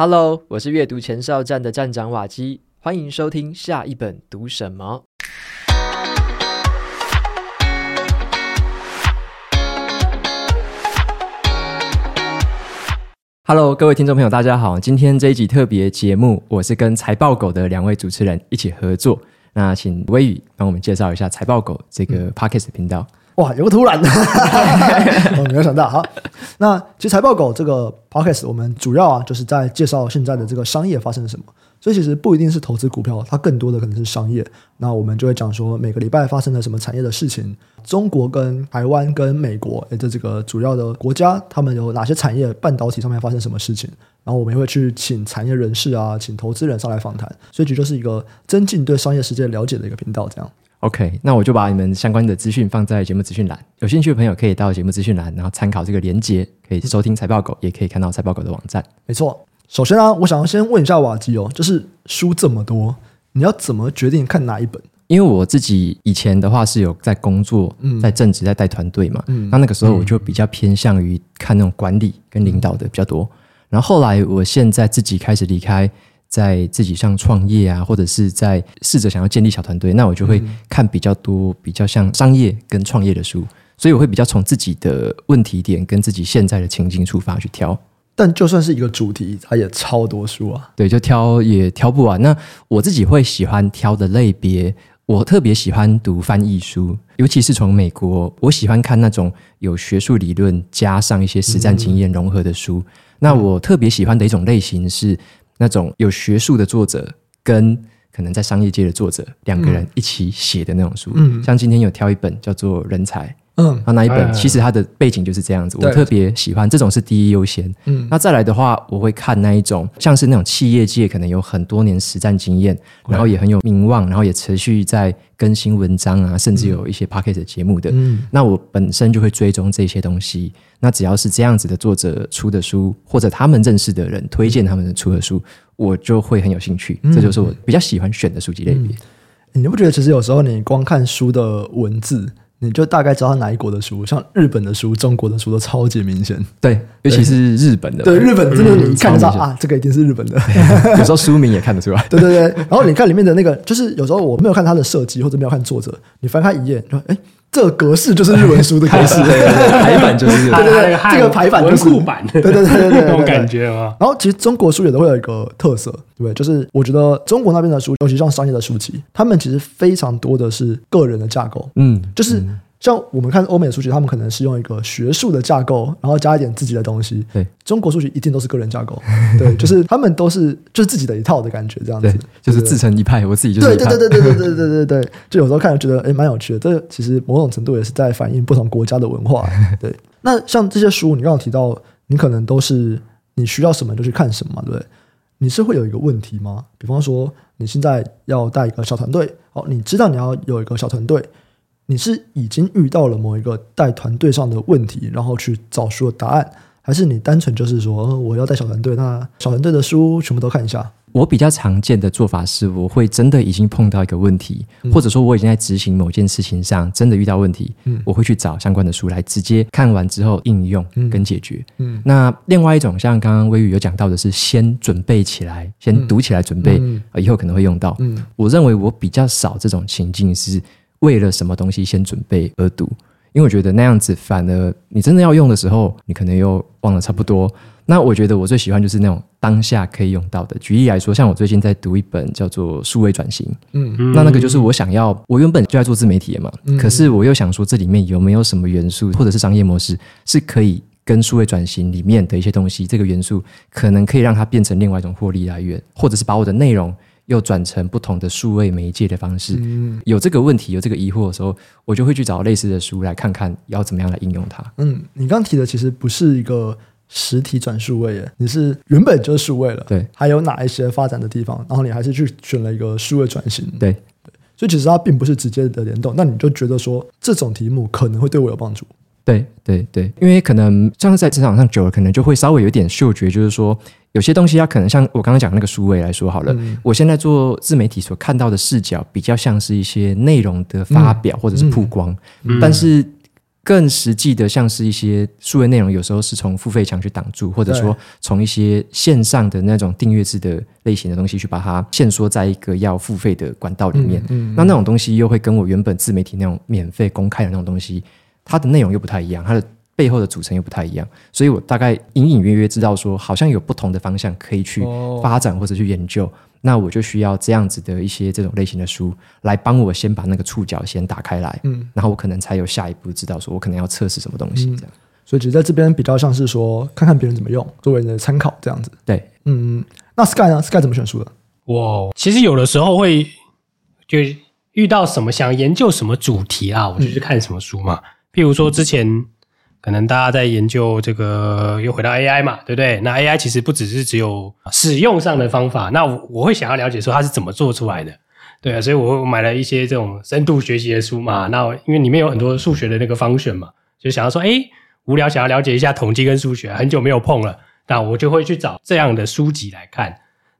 Hello，我是阅读前哨站的站长瓦基，欢迎收听下一本读什么。Hello，各位听众朋友，大家好，今天这一集特别节目，我是跟财报狗的两位主持人一起合作。那请微雨帮我们介绍一下财报狗这个 Podcast 频道。哇，有个突然的，我没有想到。好，那其实财报狗这个 podcast 我们主要啊就是在介绍现在的这个商业发生了什么，所以其实不一定是投资股票，它更多的可能是商业。那我们就会讲说每个礼拜发生了什么产业的事情，中国跟台湾跟美国诶这这个主要的国家，他们有哪些产业，半导体上面发生什么事情，然后我们也会去请产业人士啊，请投资人上来访谈，所以这就是一个增进对商业世界了解的一个频道，这样。OK，那我就把你们相关的资讯放在节目资讯栏，有兴趣的朋友可以到节目资讯栏，然后参考这个连接，可以收听财报狗，也可以看到财报狗的网站。没错，首先呢、啊，我想要先问一下瓦基哦，就是书这么多，你要怎么决定看哪一本？因为我自己以前的话是有在工作，嗯、在正职，在带团队嘛，嗯、那那个时候我就比较偏向于看那种管理跟领导的比较多，嗯、然后后来我现在自己开始离开。在自己上创业啊，或者是在试着想要建立小团队，那我就会看比较多比较像商业跟创业的书，所以我会比较从自己的问题点跟自己现在的情境出发去挑。但就算是一个主题，它也超多书啊。对，就挑也挑不完。那我自己会喜欢挑的类别，我特别喜欢读翻译书，尤其是从美国，我喜欢看那种有学术理论加上一些实战经验融合的书。嗯、那我特别喜欢的一种类型是。那种有学术的作者跟可能在商业界的作者两个人一起写的那种书，嗯，像今天有挑一本叫做《人才》，嗯，那那一本其实它的背景就是这样子，我特别喜欢这种是第一优先，嗯，那再来的话，我会看那一种像是那种企业界可能有很多年实战经验，然后也很有名望，然后也持续在更新文章啊，甚至有一些 podcast 节目的，嗯，那我本身就会追踪这些东西。那只要是这样子的作者出的书，或者他们认识的人推荐他们的出的书，我就会很有兴趣。这就是我比较喜欢选的书籍类别。你不觉得其实有时候你光看书的文字，你就大概知道哪一国的书，像日本的书、中国的书都超级明显。对，尤其是日本的。对，日本真的你看就知道啊，这个一定是日本的。有时候书名也看得出来。对对对，然后你看里面的那个，就是有时候我没有看它的设计，或者没有看作者，你翻开一页，说哎。这个格式就是日文书的格式，排版就是对对对，这个排版就是文库版，对对对对对，那种感觉啊。然后其实中国书也都会有一个特色，对不对？就是我觉得中国那边的书，尤其像商业的书籍，他们其实非常多的是个人的架构，嗯，就是。像我们看欧美的书籍，他们可能是用一个学术的架构，然后加一点自己的东西。对，中国书籍一定都是个人架构。对，就是他们都是就是自己的一套的感觉，这样子，就是自成一派。我自己就是对对对对对对对对对对，就有时候看着觉得诶蛮有趣的。这其实某种程度也是在反映不同国家的文化。对，那像这些书，你刚刚提到，你可能都是你需要什么就去看什么，对不对？你是会有一个问题吗？比方说，你现在要带一个小团队，哦，你知道你要有一个小团队。你是已经遇到了某一个带团队上的问题，然后去找书的答案，还是你单纯就是说我要带小团队，那小团队的书全部都看一下？我比较常见的做法是，我会真的已经碰到一个问题，嗯、或者说我已经在执行某件事情上真的遇到问题，嗯、我会去找相关的书来直接看完之后应用跟解决。嗯嗯、那另外一种像刚刚微宇有讲到的是，先准备起来，先读起来准备，以后可能会用到。嗯、我认为我比较少这种情境是。为了什么东西先准备而读，因为我觉得那样子反而你真的要用的时候，你可能又忘了差不多。那我觉得我最喜欢就是那种当下可以用到的。举例来说，像我最近在读一本叫做《数位转型》，嗯，那那个就是我想要，我原本就在做自媒体的嘛，嗯，可是我又想说这里面有没有什么元素或者是商业模式是可以跟数位转型里面的一些东西，这个元素可能可以让它变成另外一种获利来源，或者是把我的内容。又转成不同的数位媒介的方式，嗯、有这个问题，有这个疑惑的时候，我就会去找类似的书来看看，要怎么样来应用它。嗯，你刚提的其实不是一个实体转数位耶，你是原本就是数位了，对，还有哪一些发展的地方，然后你还是去选了一个数位转型，对。对，所以其实它并不是直接的联动，那你就觉得说这种题目可能会对我有帮助。对对对，因为可能像是在职场上久了，可能就会稍微有点嗅觉，就是说有些东西它可能像我刚刚讲的那个数位来说好了，嗯、我现在做自媒体所看到的视角比较像是一些内容的发表或者是曝光，但是更实际的，像是一些数位内容，有时候是从付费墙去挡住，或者说从一些线上的那种订阅制的类型的东西去把它限缩在一个要付费的管道里面。嗯，嗯，那那种东西又会跟我原本自媒体那种免费公开的那种东西，它的内容又不太一样，它的背后的组成又不太一样，所以我大概隐隐约约知道说，好像有不同的方向可以去发展或者去研究。哦那我就需要这样子的一些这种类型的书来帮我先把那个触角先打开来，嗯，然后我可能才有下一步知道说我可能要测试什么东西这样。嗯，所以其实在这边比较像是说看看别人怎么用，作为你的参考这样子。对，嗯，那 Sky 呢？Sky 怎么选书的？我其实有的时候会就遇到什么想研究什么主题啊，我就去看什么书嘛。嗯，譬如说之前。可能大家在研究这个，又回到 AI 嘛，对不对？那 AI 其实不只是只有使用上的方法，那我我会想要了解说它是怎么做出来的，对啊，所以我买了一些这种深度学习的书嘛。那因为里面有很多数学的那个 function 嘛，就想要说，诶，无聊想要了解一下统计跟数学，很久没有碰了，那我就会去找这样的书籍来看。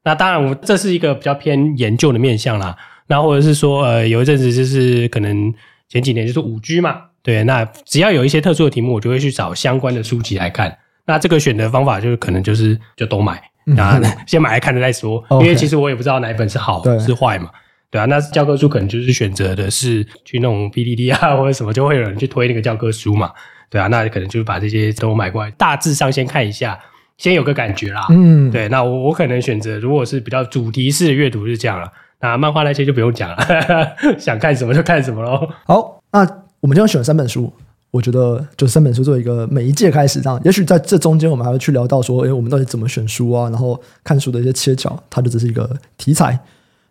那当然，我这是一个比较偏研究的面向啦。那或者是说，呃，有一阵子就是可能前几年就是五 G 嘛。对，那只要有一些特殊的题目，我就会去找相关的书籍来看。那这个选择方法就是可能就是就都买，啊、嗯，先买来看了再说。因为其实我也不知道哪一本是好是坏嘛，对啊。那教科书可能就是选择的是去那种 PDD 啊或者什么，就会有人去推那个教科书嘛，对啊。那可能就把这些都买过来，大致上先看一下，先有个感觉啦。嗯，对。那我我可能选择如果是比较主题式的阅读是这样了，那漫画那些就不用讲了，想看什么就看什么喽。好，那。我们今天选三本书，我觉得就三本书作为一个每一届开始这样，也许在这中间我们还会去聊到说，诶，我们到底怎么选书啊？然后看书的一些切角，它就只是一个题材。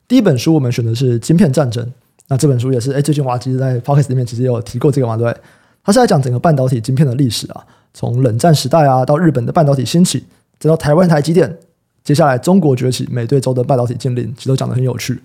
第一本书我们选的是《晶片战争》，那这本书也是诶，最近瓦基在 Podcast 里面其实也有提过这个嘛，对不对？它是在讲整个半导体晶片的历史啊，从冷战时代啊到日本的半导体兴起，再到台湾台积电，接下来中国崛起，美对洲的半导体禁令，其实都讲得很有趣。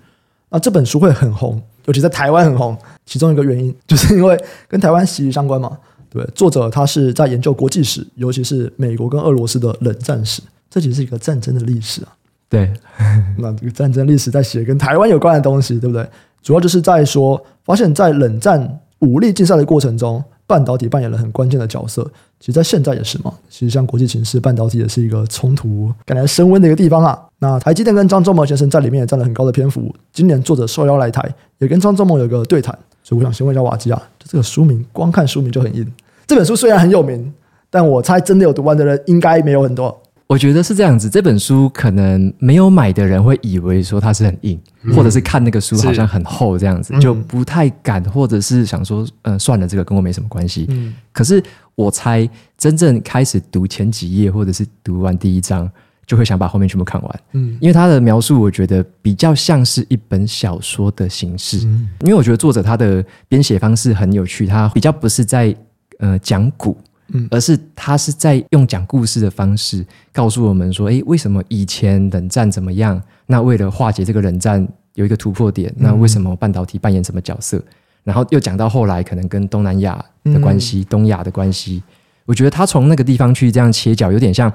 那这本书会很红。尤其在台湾很红，其中一个原因 就是因为跟台湾息息相关嘛。对，作者他是在研究国际史，尤其是美国跟俄罗斯的冷战史，这其实是一个战争的历史啊。对，那这个战争历史在写跟台湾有关的东西，对不对？主要就是在说，发现，在冷战武力竞赛的过程中。半导体扮演了很关键的角色，其实，在现在也是嘛。其实，像国际形势，半导体也是一个冲突感觉升温的一个地方啊。那台积电跟张忠谋先生在里面也占了很高的篇幅。今年作者受邀来台，也跟张忠谋有一个对谈。所以，我想先问一下瓦基啊，就这个书名，光看书名就很硬。这本书虽然很有名，但我猜真的有读完的人应该没有很多。我觉得是这样子，这本书可能没有买的人会以为说它是很硬，嗯、或者是看那个书好像很厚这样子，就不太敢，或者是想说，嗯、呃，算了，这个跟我没什么关系。嗯、可是我猜，真正开始读前几页，或者是读完第一章，就会想把后面全部看完。嗯，因为他的描述，我觉得比较像是一本小说的形式。嗯，因为我觉得作者他的编写方式很有趣，他比较不是在呃讲古。嗯，而是他是在用讲故事的方式告诉我们说，诶，为什么以前冷战怎么样？那为了化解这个冷战有一个突破点，那为什么半导体扮演什么角色？然后又讲到后来可能跟东南亚的关系、东亚的关系。我觉得他从那个地方去这样切角，有点像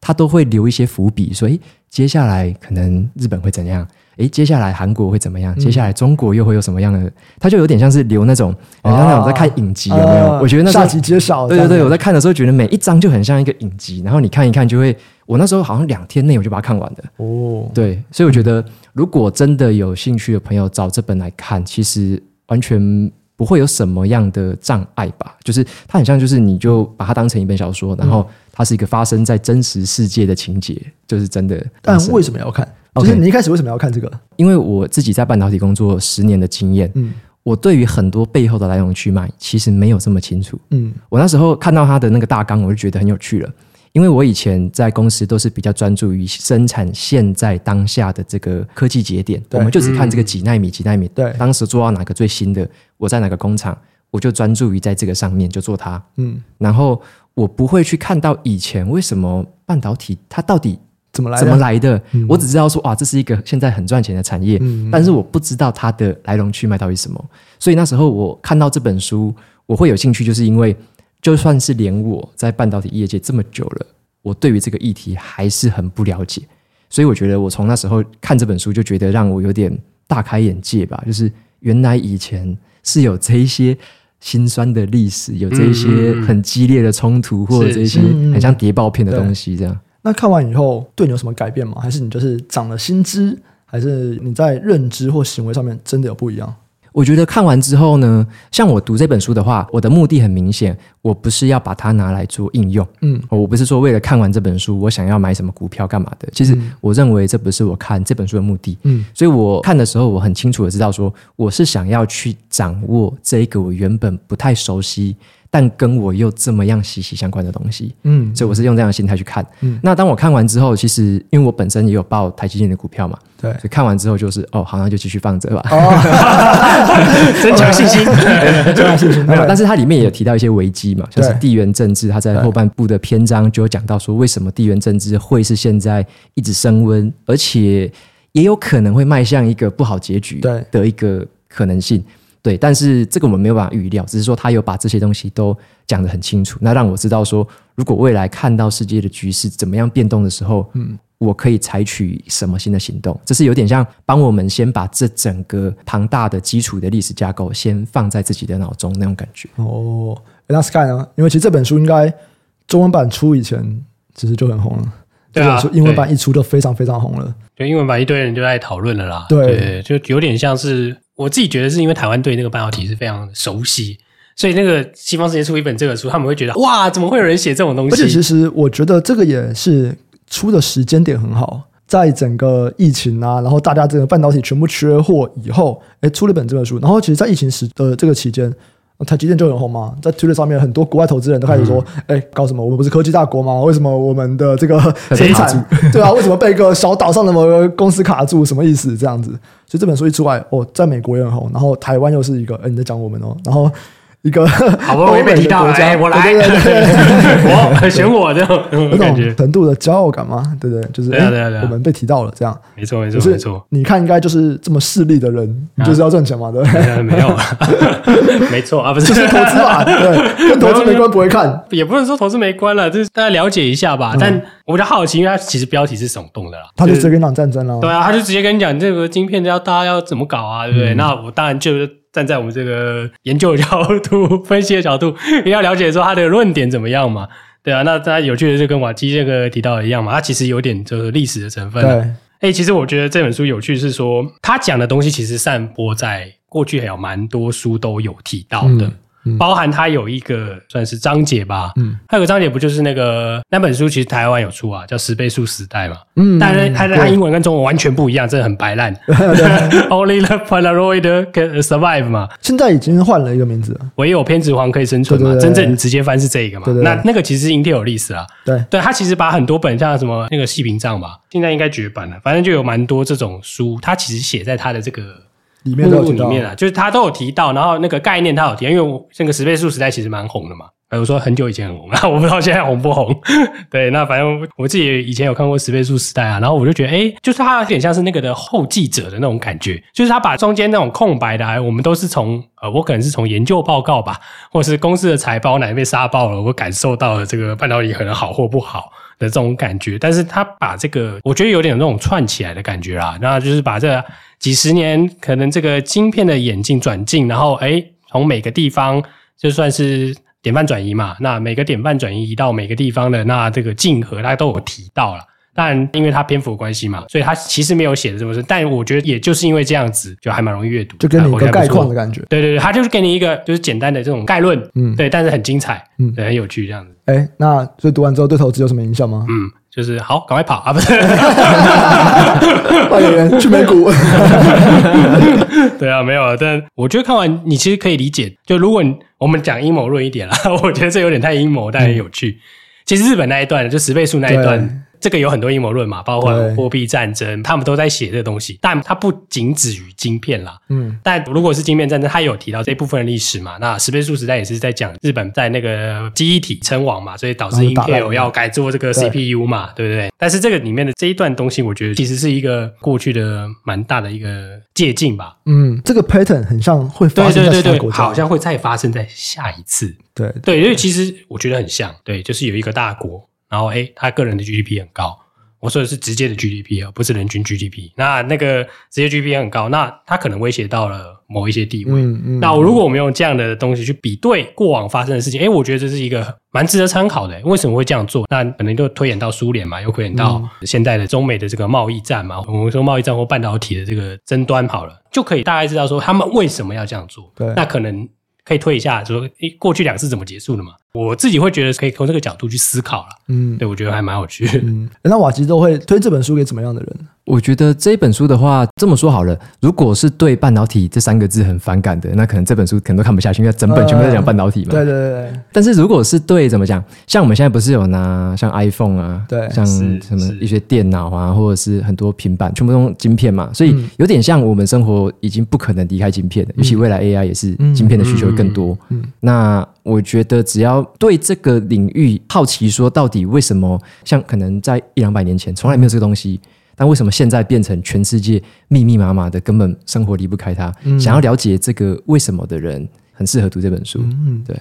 他都会留一些伏笔，说，诶，接下来可能日本会怎样？诶，接下来韩国会怎么样？接下来中国又会有什么样的？他就有点像是留那种，好像那种在看影集有没有？我觉得那下集揭晓。对对对，我在看的时候觉得每一章就很像一个影集，然后你看一看就会，我那时候好像两天内我就把它看完的。哦，对，所以我觉得如果真的有兴趣的朋友找这本来看，其实完全不会有什么样的障碍吧？就是它很像，就是你就把它当成一本小说，然后它是一个发生在真实世界的情节，就是真的。但为什么要看？就是你一开始为什么要看这个？因为我自己在半导体工作十年的经验，嗯，我对于很多背后的来龙去脉其实没有这么清楚，嗯，我那时候看到他的那个大纲，我就觉得很有趣了。因为我以前在公司都是比较专注于生产现在当下的这个科技节点，我们就只看这个几纳米几纳米，对，当时做到哪个最新的，我在哪个工厂，我就专注于在这个上面就做它，嗯，然后我不会去看到以前为什么半导体它到底。怎么来？怎么来的？嗯、我只知道说，哇，这是一个现在很赚钱的产业，嗯、但是我不知道它的来龙去脉到底是什么。所以那时候我看到这本书，我会有兴趣，就是因为就算是连我在半导体业界这么久了，我对于这个议题还是很不了解。所以我觉得我从那时候看这本书，就觉得让我有点大开眼界吧。就是原来以前是有这一些辛酸的历史，有这一些很激烈的冲突，嗯、或者这一些很像谍报片的东西，这样。那看完以后，对你有什么改变吗？还是你就是长了新知，还是你在认知或行为上面真的有不一样？我觉得看完之后呢，像我读这本书的话，我的目的很明显，我不是要把它拿来做应用，嗯，我不是说为了看完这本书，我想要买什么股票干嘛的。其实我认为这不是我看这本书的目的，嗯，所以我看的时候，我很清楚的知道说，我是想要去掌握这一个我原本不太熟悉。但跟我又这么样息息相关的东西，嗯，所以我是用这样的心态去看。嗯，那当我看完之后，其实因为我本身也有报台积电的股票嘛，对，所以看完之后就是哦，好像就继续放着吧，哦、增强信心，增强信心。没有，但是它里面也有提到一些危机嘛，像是地缘政治，它在后半部的篇章就有讲到说，为什么地缘政治会是现在一直升温，而且也有可能会迈向一个不好结局的一个可能性。对，但是这个我们没有办法预料，只是说他有把这些东西都讲得很清楚，那让我知道说，如果未来看到世界的局势怎么样变动的时候，嗯，我可以采取什么新的行动，这是有点像帮我们先把这整个庞大的基础的历史架构先放在自己的脑中那种感觉。哦，那 Sky 呢？因为其实这本书应该中文版出以前其实就很红了，对啊，英文版一出就非常非常红了，就，英文版一堆人就在讨论了啦，对，对，就有点像是。我自己觉得是因为台湾对那个半导体是非常熟悉，所以那个西方世界出一本这个书，他们会觉得哇，怎么会有人写这种东西？而且其实我觉得这个也是出的时间点很好，在整个疫情啊，然后大家这个半导体全部缺货以后，哎，出了本这本书。然后其实，在疫情时的这个期间。台积电就很红嘛，在 Twitter 上面，很多国外投资人都开始说：“哎、嗯欸，搞什么？我们不是科技大国吗？为什么我们的这个生产，对啊，为什么被一个小岛上的某个公司卡住？什么意思？这样子。”所以这本书一出来，哦，在美国也很红，然后台湾又是一个，哎、欸，你在讲我们哦，然后。一个好不容易被提到，哎，我来，我 选我这种那种程度的骄傲感吗？对不对？就是我们被提到了，这样没错，没错，没错。你看，应该就是这么势利的人，你就是要赚钱嘛？对不对，没有，没错啊，不是，就是投资嘛？对，跟投资没关，不会看，也不能说投资没关了，就是大家了解一下吧。但我比较好奇，因为它其实标题是耸动的啦，他就直接跟你讲战争了，对啊，他就直接跟你讲这个晶片要大家要怎么搞啊，对不对？那我当然就是。站在我们这个研究角度、分析的角度，也要了解说他的论点怎么样嘛？对啊，那大家有趣的就跟瓦基这个提到的一样嘛，他其实有点就是历史的成分。对，哎，其实我觉得这本书有趣是说，他讲的东西其实散播在过去还有蛮多书都有提到的。包含它有一个算是章节吧，嗯，它有个章节不就是那个那本书，其实台湾有出啊，叫十倍速时代嘛，嗯，但是它它英文跟中文完全不一样，真的很白烂。Only the Polaroid can survive 嘛，现在已经换了一个名字了，唯有偏执狂可以生存嘛，真正直接翻是这个嘛，那那个其实是 Intel 历史啊，对。对，它其实把很多本像什么那个细屏障吧，现在应该绝版了，反正就有蛮多这种书，它其实写在它的这个。里面都里面啊，就是他都有提到，然后那个概念他有提，因为我那个十倍速时代其实蛮红的嘛，比如说很久以前很红，那 我不知道现在红不红。对，那反正我自己以前有看过十倍速时代啊，然后我就觉得，诶，就是他有点像是那个的后继者的那种感觉，就是他把中间那种空白的，我们都是从呃，我可能是从研究报告吧，或是公司的财报哪边被杀爆了，我感受到了这个半导体可能好或不好。的这种感觉，但是他把这个，我觉得有点那种串起来的感觉啦。那就是把这几十年可能这个晶片的眼镜转镜，然后哎，从每个地方就算是典范转移嘛。那每个典范转移移到每个地方的那这个镜盒，大家都有提到了。但因为它篇幅关系嘛，所以它其实没有写的这么深。但我觉得也就是因为这样子，就还蛮容易阅读，就给你一个概况的感觉。对对对，它就是给你一个就是简单的这种概论，嗯，对，但是很精彩，嗯，对，很有趣这样子。哎、欸，那所以读完之后对投资有什么影响吗？嗯，就是好，赶快跑啊！不是，换演员去美股。对啊，没有啊。但我觉得看完你其实可以理解，就如果我们讲阴谋论一点啦，我觉得这有点太阴谋，但很有趣。嗯、其实日本那一段，就十倍数那一段。这个有很多阴谋论嘛，包括货币战争，他们都在写这个东西，但它不仅止于晶片啦。嗯，但如果是晶片战争，它有提到这部分的历史嘛？那十倍数时代也是在讲日本在那个记忆体称王嘛，所以导致 Intel 要改做这个 CPU 嘛，对不对？但是这个里面的这一段东西，我觉得其实是一个过去的蛮大的一个借鉴吧。嗯，这个 pattern 很像会发生在下一个国，好像会再发生在下一次。对对，因为其实我觉得很像，对，就是有一个大国。然后，诶他个人的 GDP 很高，我说的是直接的 GDP 啊，不是人均 GDP。那那个直接 GDP 很高，那他可能威胁到了某一些地位。嗯嗯。那如果我们用这样的东西去比对过往发生的事情，哎，我觉得这是一个蛮值得参考的。为什么会这样做？那可能就推演到苏联嘛，又推演到现在的中美的这个贸易战嘛。我们说贸易战或半导体的这个争端好了，就可以大概知道说他们为什么要这样做。对。那可能可以推一下，说诶，过去两次怎么结束的嘛？我自己会觉得可以从这个角度去思考了。嗯，对，我觉得还蛮有趣的。嗯，那瓦吉都会推这本书给怎么样的人？我觉得这本书的话，这么说好了，如果是对半导体这三个字很反感的，那可能这本书可能都看不下去，因为整本全部在讲半导体嘛。对对对对。但是如果是对怎么讲，像我们现在不是有拿像 iPhone 啊，对，像什么一些电脑啊，或者是很多平板，全部都用晶片嘛，所以有点像我们生活已经不可能离开晶片的，尤其未来 AI 也是晶片的需求会更多。嗯，那我觉得只要对这个领域好奇，说到底为什么像可能在一两百年前从来没有这个东西。但为什么现在变成全世界密密麻麻的，根本生活离不开它？嗯、想要了解这个为什么的人，很适合读这本书。嗯，对，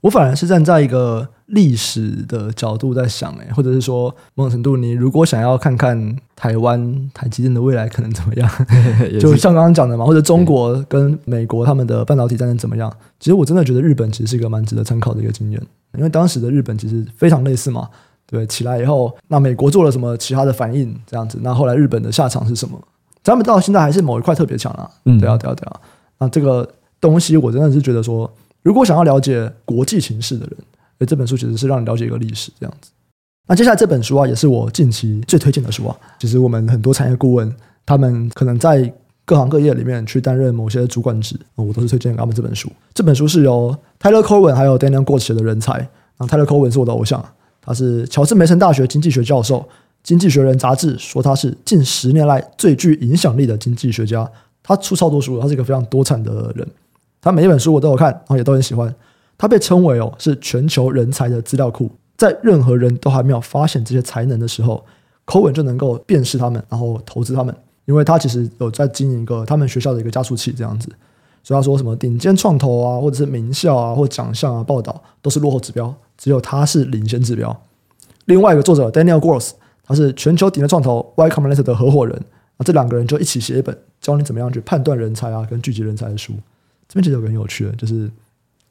我反而是站在一个历史的角度在想，哎，或者是说某种程度，你如果想要看看台湾台积电的未来可能怎么样，就像刚刚讲的嘛，或者中国跟美国他们的半导体战争怎么样？其实我真的觉得日本其实是一个蛮值得参考的一个经验，因为当时的日本其实非常类似嘛。对，起来以后，那美国做了什么其他的反应？这样子，那后来日本的下场是什么？咱们到现在还是某一块特别强啊。嗯，对啊，对啊，对啊。那这个东西，我真的是觉得说，如果想要了解国际情势的人，那，这本书其实是让你了解一个历史这样子。那接下来这本书啊，也是我近期最推荐的书啊。其实我们很多产业顾问，他们可能在各行各业里面去担任某些主管职，我都是推荐他们这本书。这本书是由 Tyler Cowen 还有 Daniel Gort 写的人才。那 Tyler Cowen 是我的偶像。他是乔治梅森大学经济学教授，《经济学人》杂志说他是近十年来最具影响力的经济学家。他出超多书，他是一个非常多产的人。他每一本书我都有看，然后也都很喜欢。他被称为哦是全球人才的资料库，在任何人都还没有发现这些才能的时候，Cowen 就能够辨识他们，然后投资他们。因为他其实有在经营一个他们学校的一个加速器这样子，所以他说什么顶尖创投啊，或者是名校啊，或奖项啊，报道都是落后指标。只有他是领先指标。另外一个作者 Daniel Gross，他是全球顶尖创投 Y Combinator 的合伙人。那这两个人就一起写一本教你怎么样去判断人才啊，跟聚集人才的书。这边其实有个很有趣的，就是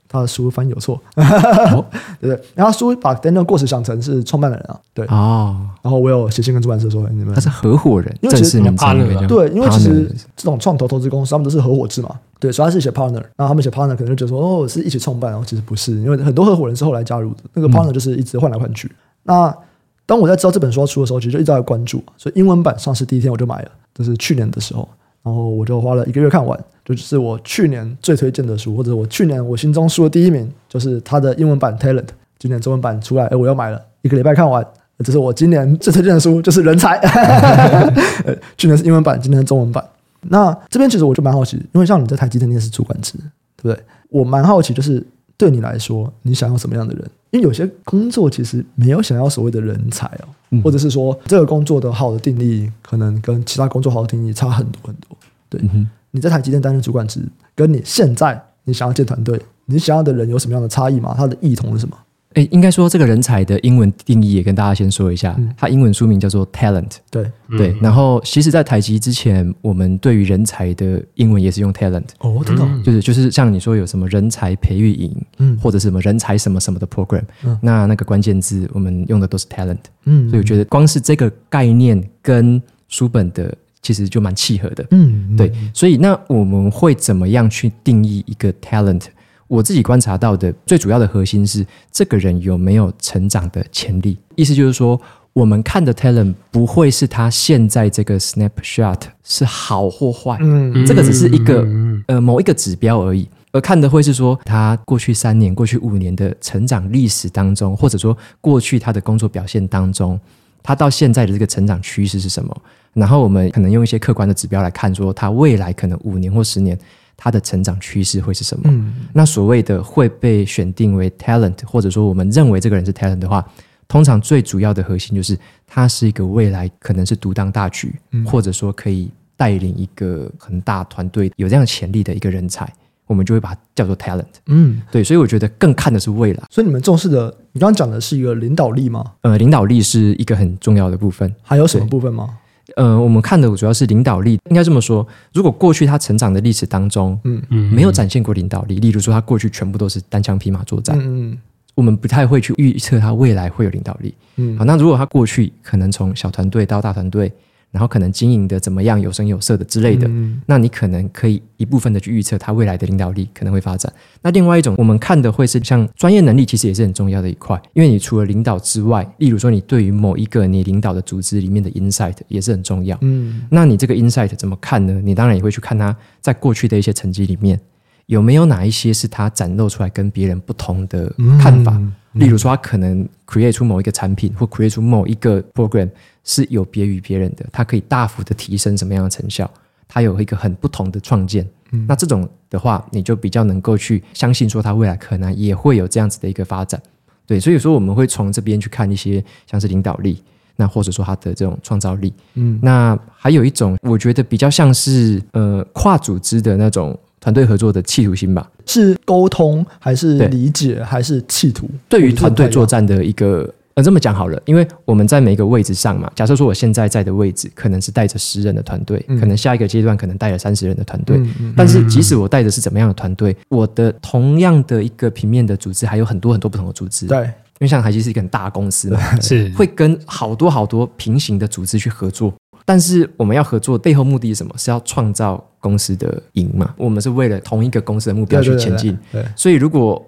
他的书翻译有错，哦、对不对？然后书把 Daniel Gross 想成是创办人啊，对啊。哦、然后我有写信跟出版社说，你们他是合伙人，因为其实 partner 对，因为其实这种创投投资公司他们都是合伙制嘛。对，所以他是写 partner，然后他们写 partner 可能就觉得说哦，是一起创办，然后其实不是，因为很多合伙人是后来加入的，那个 partner 就是一直换来换去。嗯、那当我在知道这本书要出的时候，其实就一直在关注，所以英文版上市第一天我就买了，这是去年的时候，然后我就花了一个月看完，就是我去年最推荐的书，或者我去年我心中书的第一名，就是他的英文版 Talent，今年中文版出来，哎，我要买了，一个礼拜看完，这是我今年最推荐的书，就是人才。去年是英文版，今年是中文版。那这边其实我就蛮好奇，因为像你在台积电你也是主管职，对不对？我蛮好奇，就是对你来说，你想要什么样的人？因为有些工作其实没有想要所谓的人才哦，嗯、或者是说这个工作的好的定义，可能跟其他工作好的定义差很多很多。对，嗯、哼你在台积电担任主管职，跟你现在你想要建团队，你想要的人有什么样的差异吗？他的异同是什么？诶，应该说这个人才的英文定义也跟大家先说一下，嗯、它英文书名叫做 talent。对对，然后其实，在台积之前，我们对于人才的英文也是用 talent。哦，真的、嗯，就是就是像你说有什么人才培育营，嗯，或者是什么人才什么什么的 program，嗯，那那个关键字我们用的都是 talent。嗯，所以我觉得光是这个概念跟书本的其实就蛮契合的。嗯，对，所以那我们会怎么样去定义一个 talent？我自己观察到的最主要的核心是，这个人有没有成长的潜力。意思就是说，我们看的 talent 不会是他现在这个 snapshot 是好或坏，嗯，这个只是一个呃某一个指标而已。而看的会是说，他过去三年、过去五年的成长历史当中，或者说过去他的工作表现当中，他到现在的这个成长趋势是什么？然后我们可能用一些客观的指标来看，说他未来可能五年或十年。他的成长趋势会是什么？嗯，那所谓的会被选定为 talent，或者说我们认为这个人是 talent 的话，通常最主要的核心就是他是一个未来可能是独当大局，嗯，或者说可以带领一个很大团队有这样潜力的一个人才。我们就会把它叫做 talent。嗯，对，所以我觉得更看的是未来。所以你们重视的，你刚刚讲的是一个领导力吗？呃，领导力是一个很重要的部分。还有什么部分吗？呃，我们看的主要是领导力。应该这么说，如果过去他成长的历史当中，嗯嗯，没有展现过领导力，例如说他过去全部都是单枪匹马作战，嗯嗯，我们不太会去预测他未来会有领导力。嗯，好，那如果他过去可能从小团队到大团队。然后可能经营的怎么样，有声有色的之类的，嗯、那你可能可以一部分的去预测他未来的领导力可能会发展。那另外一种，我们看的会是像专业能力，其实也是很重要的一块，因为你除了领导之外，例如说你对于某一个你领导的组织里面的 insight 也是很重要。嗯，那你这个 insight 怎么看呢？你当然也会去看他在过去的一些成绩里面有没有哪一些是他展露出来跟别人不同的看法。例如说，他可能 create 出某一个产品或 create 出某一个 program。是有别于别人的，它可以大幅的提升什么样的成效？它有一个很不同的创建，嗯、那这种的话，你就比较能够去相信说，它未来可能也会有这样子的一个发展。对，所以说我们会从这边去看一些像是领导力，那或者说它的这种创造力。嗯，那还有一种，我觉得比较像是呃跨组织的那种团队合作的企图心吧？是沟通还是理解还是企图？对于团队作战的一个。呃，这么讲好了，因为我们在每一个位置上嘛，假设说我现在在的位置可能是带着十人的团队，嗯、可能下一个阶段可能带了三十人的团队，嗯嗯、但是即使我带的是怎么样的团队，我的同样的一个平面的组织还有很多很多不同的组织，对，因为像海基是一个很大公司嘛，是会跟好多好多平行的组织去合作，但是我们要合作背后目的是什么？是要创造公司的赢嘛？我们是为了同一个公司的目标去前进，对，对，对，对，所以如果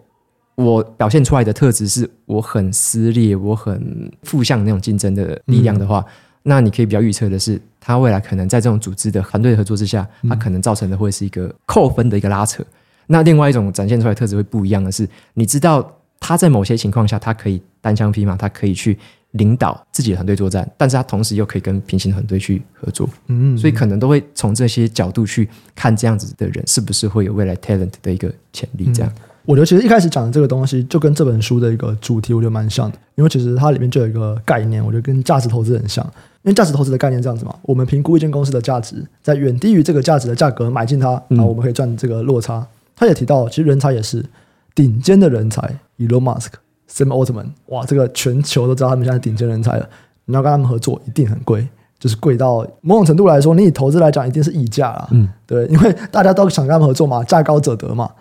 我表现出来的特质是我很撕裂，我很负向那种竞争的力量的话，嗯、那你可以比较预测的是，他未来可能在这种组织的团队合作之下，他可能造成的会是一个扣分的一个拉扯。嗯、那另外一种展现出来的特质会不一样的是，你知道他在某些情况下，他可以单枪匹马，他可以去领导自己的团队作战，但是他同时又可以跟平行团队去合作。嗯，所以可能都会从这些角度去看这样子的人是不是会有未来 talent 的一个潜力，这样。嗯我觉得其实一开始讲的这个东西，就跟这本书的一个主题，我觉得蛮像的。因为其实它里面就有一个概念，我觉得跟价值投资很像。因为价值投资的概念这样子嘛，我们评估一间公司的价值，在远低于这个价值的价格买进它，然后我们可以赚这个落差。他也提到，其实人才也是顶尖的人才，Elon Musk、Sam Altman，哇，这个全球都知道他们现在顶尖人才了。你要跟他们合作，一定很贵，就是贵到某种程度来说，你以投资来讲，一定是溢价啦。嗯，对，因为大家都想跟他们合作嘛，价高者得嘛。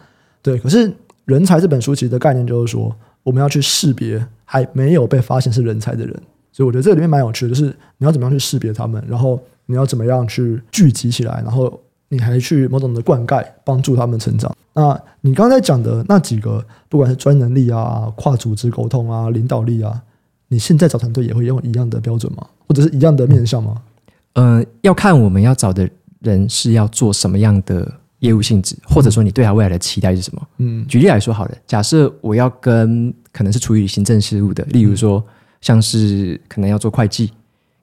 对，可是。人才这本书其实的概念就是说，我们要去识别还没有被发现是人才的人，所以我觉得这里面蛮有趣的，就是你要怎么样去识别他们，然后你要怎么样去聚集起来，然后你还去某种的灌溉，帮助他们成长。那你刚才讲的那几个，不管是专能力啊、跨组织沟通啊、领导力啊，你现在找团队也会用一样的标准吗？或者是一样的面向吗？嗯、要看我们要找的人是要做什么样的。业务性质，或者说你对他未来的期待是什么？嗯，举例来说好了，假设我要跟可能是处于行政事务的，例如说像是可能要做会计，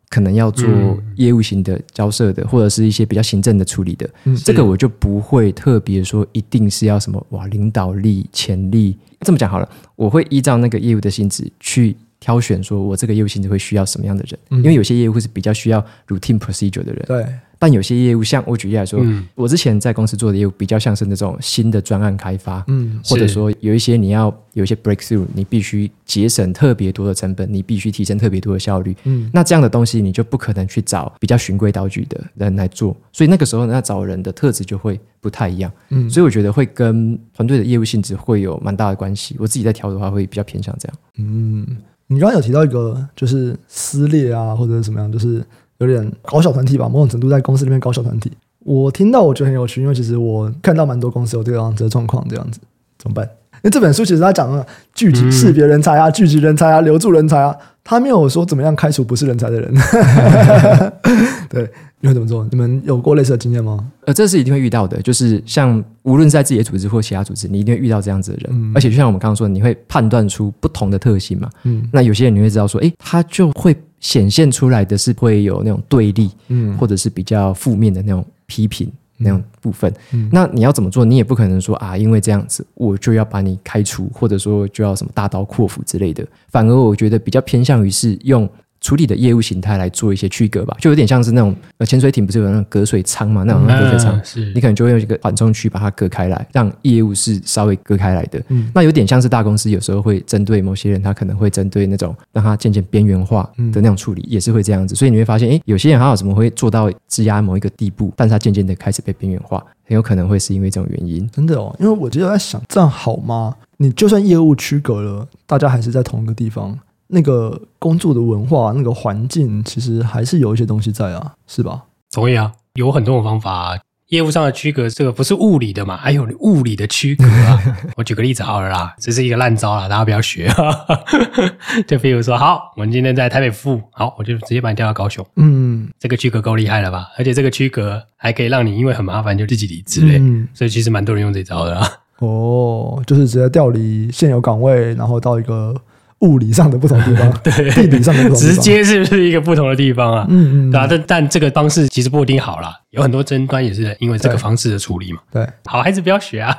可能要做业务型的交涉的，或者是一些比较行政的处理的，嗯，这个我就不会特别说一定是要什么哇领导力、潜力。这么讲好了，我会依照那个业务的性质去挑选，说我这个业务性质会需要什么样的人，因为有些业务是比较需要 routine procedure 的人，对。但有些业务，像我举例来说，嗯、我之前在公司做的业务比较像是那种新的专案开发，嗯，或者说有一些你要有一些 breakthrough，你必须节省特别多的成本，你必须提升特别多的效率，嗯，那这样的东西你就不可能去找比较循规蹈矩的人来做，所以那个时候那，找人的特质就会不太一样，嗯，所以我觉得会跟团队的业务性质会有蛮大的关系。我自己在调的话，会比较偏向这样。嗯，你刚刚有提到一个就是撕裂啊，或者怎么样，就是。有点搞小团体吧，某种程度在公司里面搞小团体。我听到我觉得很有趣，因为其实我看到蛮多公司有这个样子的状况，这样子怎么办？因为这本书其实他讲了聚集识别人才啊，聚集人才啊，留住人才啊，他没有说怎么样开除不是人才的人。对，你会怎么做？你们有过类似的经验吗？呃，这是一定会遇到的，就是像无论在自己的组织或其他组织，你一定会遇到这样子的人。嗯、而且就像我们刚刚说的，你会判断出不同的特性嘛。嗯，那有些人你会知道说，诶，他就会。显现出来的是会有那种对立，嗯，或者是比较负面的那种批评那种部分。嗯，那你要怎么做？你也不可能说啊，因为这样子我就要把你开除，或者说就要什么大刀阔斧之类的。反而我觉得比较偏向于是用处理的业务形态来做一些区隔吧，就有点像是那种呃潜水艇不是有那种隔水舱嘛，那种隔水舱，嗯、是你可能就会用一个缓冲区把它隔开来，让业务是稍微隔开来的。嗯，那有点像是大公司有时候会针对某些人，他可能会针对那种让他渐渐边缘化的那种处理，嗯、也是会这样子。所以你会发现，哎，有些人他怎么会做到质押某一个地步，但是他渐渐的开始被边缘化，很有可能会是因为这种原因。真的哦，因为我就在想，这样好吗？你就算业务区隔了，大家还是在同一个地方。那个工作的文化，那个环境，其实还是有一些东西在啊，是吧？同意啊，有很多种方法。业务上的区隔，这个不是物理的嘛？还有物理的区隔啊。我举个例子好了啦，这是一个烂招啦，大家不要学。就比如说，好，我们今天在台北服务，好，我就直接把你调到高雄。嗯，这个区隔够厉害了吧？而且这个区隔还可以让你因为很麻烦就自己离职嘞。嗯，所以其实蛮多人用这招的啦。哦，就是直接调离现有岗位，然后到一个。物理上的不同地方，对，地理上的不同地方，直接是不是一个不同的地方啊？嗯嗯，对啊，但但这个方式其实不一定好啦，有很多争端也是因为这个方式的处理嘛。对，好孩子不要学啊。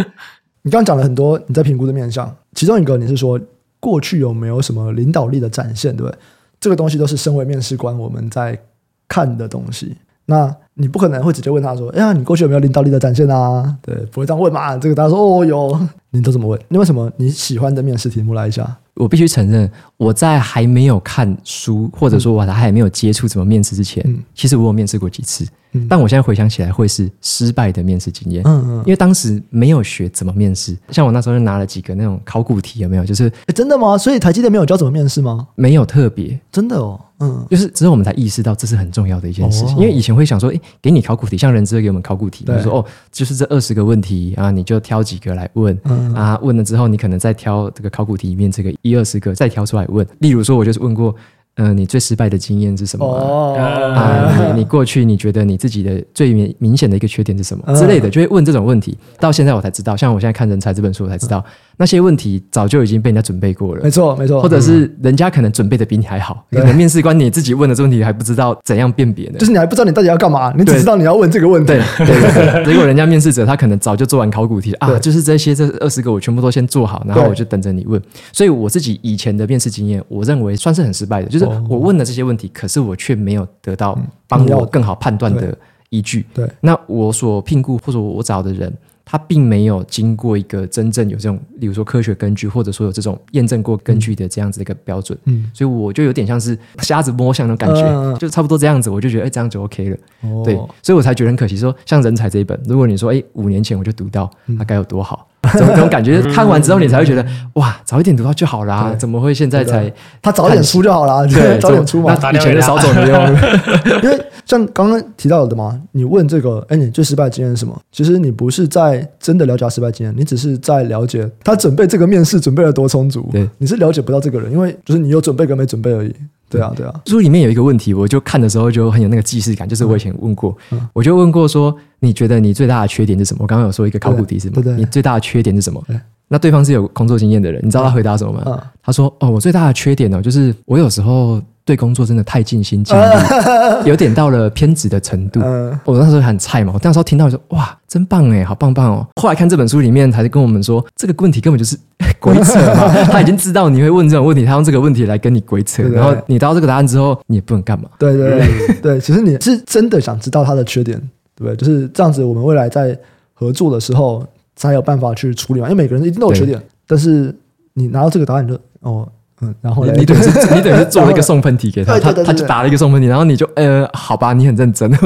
你刚刚讲了很多你在评估的面向，其中一个你是说过去有没有什么领导力的展现，对不对？这个东西都是身为面试官我们在看的东西。那你不可能会直接问他说：“哎呀，你过去有没有领导力的展现啊？”对，不会这样问嘛。这个大家说：“哦，有。”你都怎么问？你为什么你喜欢的面试题目来一下？我必须承认，我在还没有看书，或者说我还没有接触怎么面试之前，嗯、其实我有面试过几次。嗯、但我现在回想起来，会是失败的面试经验。嗯嗯，因为当时没有学怎么面试。像我那时候就拿了几个那种考古题，有没有？就是真的吗？所以台积电没有教怎么面试吗？没有特别，真的哦。嗯，就是之后我们才意识到这是很重要的一件事情。哦、因为以前会想说，诶，给你考古题，像人资给我们考古题，比如说哦，就是这二十个问题啊，你就挑几个来问。嗯啊，问了之后，你可能再挑这个考古题里面这个一二十个，再挑出来问。例如说，我就是问过。嗯、呃，你最失败的经验是什么啊？哦、啊你，你过去你觉得你自己的最明明显的一个缺点是什么之类的，就会问这种问题。到现在我才知道，像我现在看人才这本书，我才知道。那些问题早就已经被人家准备过了，没错没错，或者是人家可能准备的比你还好，可能面试官你自己问的这问题还不知道怎样辨别呢？就是你还不知道你到底要干嘛，你只知道你要问这个问题。对对对，结果人家面试者他可能早就做完考古题啊，就是这些这二十个我全部都先做好，然后我就等着你问。所以我自己以前的面试经验，我认为算是很失败的，就是我问了这些问题，可是我却没有得到帮我更好判断的依据。对，那我所聘雇或者我找的人。他并没有经过一个真正有这种，例如说科学根据，或者说有这种验证过根据的这样子的一个标准，嗯，所以我就有点像是瞎子摸象的感觉，嗯、就差不多这样子，我就觉得，哎，这样就 OK 了，哦、对，所以我才觉得很可惜说，说像人才这一本，如果你说，哎，五年前我就读到，那该有多好。这种这种 感觉，看完之后你才会觉得哇，早一点读到就好啦。怎么会现在才他早点出就好啦。对，早点出嘛，以前就少走没用。因为像刚刚提到的嘛，你问这个，哎，你最失败的经验是什么？其实你不是在真的了解失败经验，你只是在了解他准备这个面试准备了多充足。对，你是了解不到这个人，因为就是你有准备跟没准备而已。对啊，对啊。书里面有一个问题，我就看的时候就很有那个既视感，就是我以前问过，我就问过说，你觉得你最大的缺点是什么？我刚刚有说一个考古题是吗？你最大的缺点是什么？那对方是有工作经验的人，你知道他回答什么吗？嗯、他说：“哦，我最大的缺点呢、哦，就是我有时候对工作真的太尽心尽力，嗯、有点到了偏执的程度。嗯、我那时候很菜嘛，我那时候听到说哇，真棒哎，好棒棒哦。后来看这本书里面，才是跟我们说这个问题根本就是 鬼扯嘛，他已经知道你会问这种问题，他用这个问题来跟你鬼扯，然后你得到这个答案之后，你也不能干嘛。对对对对，其实你是真的想知道他的缺点，对不对？就是这样子，我们未来在合作的时候才有办法去处理嘛，因为每个人一定都有缺点。”但是你拿到这个答案，你就哦嗯，然后你等于是 你等于是做了一个送分题给他，他他就打了一个送分题，然后你就呃好吧，你很认真，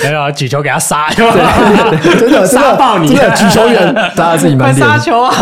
没有举球给他杀，对真的杀爆你，举球员大家自己慢点杀球啊！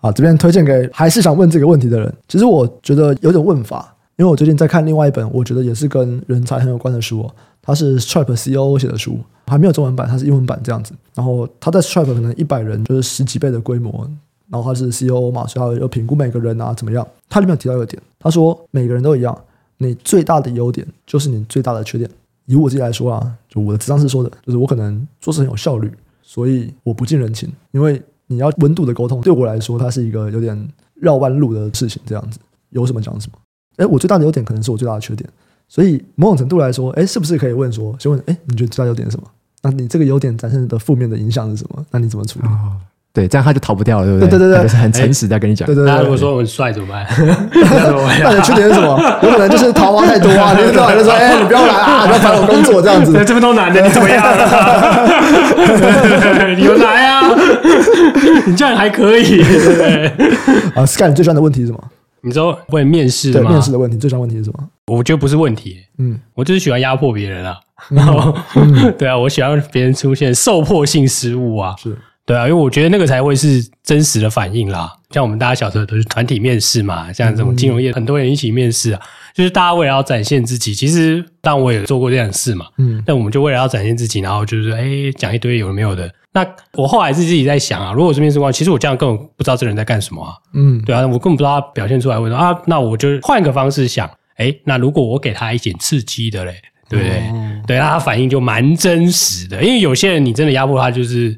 好，这边推荐给还是想问这个问题的人。其实我觉得有点问法，因为我最近在看另外一本，我觉得也是跟人才很有关的书，它是 Stripe COO 写的书。还没有中文版，它是英文版这样子。然后他在 Stripe 可能一百人就是十几倍的规模，然后他是 COO 嘛，所以他有评估每个人啊怎么样。他里面有提到一个点，他说每个人都一样，你最大的优点就是你最大的缺点。以我自己来说啊，就我的咨商是说的，就是我可能做事很有效率，所以我不近人情，因为你要温度的沟通，对我来说它是一个有点绕弯路的事情。这样子有什么讲什么。哎，我最大的优点可能是我最大的缺点，所以某种程度来说，哎，是不是可以问说，先问，哎，你觉得最大优点是什么？那你这个优点展现的负面的影响是什么？那你怎么处理？对，这样他就逃不掉了，对不对？对对对很诚实在跟你讲。对对对，那如果说我很帅 怎么办？那你缺点是什么？有可能就是桃花太多啊！你就到来就说，哎，你不要来啊，不要烦我工作这样子。这边都男的，你怎么样？你们来啊！你这样还可以。啊，Sky，你最喜欢的问题是什么？你知道问面试对面试的问题，最喜欢问题是什么？我觉得不是问题，嗯，我就是喜欢压迫别人啊。然后，对啊，我喜欢别人出现受迫性失误啊，是对啊，因为我觉得那个才会是真实的反应啦。像我们大家小时候都是团体面试嘛，像这种金融业很多人一起面试啊，就是大家为了要展现自己，其实当然我也做过这样的事嘛，嗯，但我们就为了要展现自己，然后就是哎讲一堆有的没有的。那我后来是自己在想啊，如果我是面试官，其实我这样根本不知道这人在干什么啊，嗯，对啊，我根本不知道他表现出来为什么啊，那我就换个方式想，哎，那如果我给他一点刺激的嘞。对不对？哦、对，那他反应就蛮真实的。因为有些人你真的压迫他，就是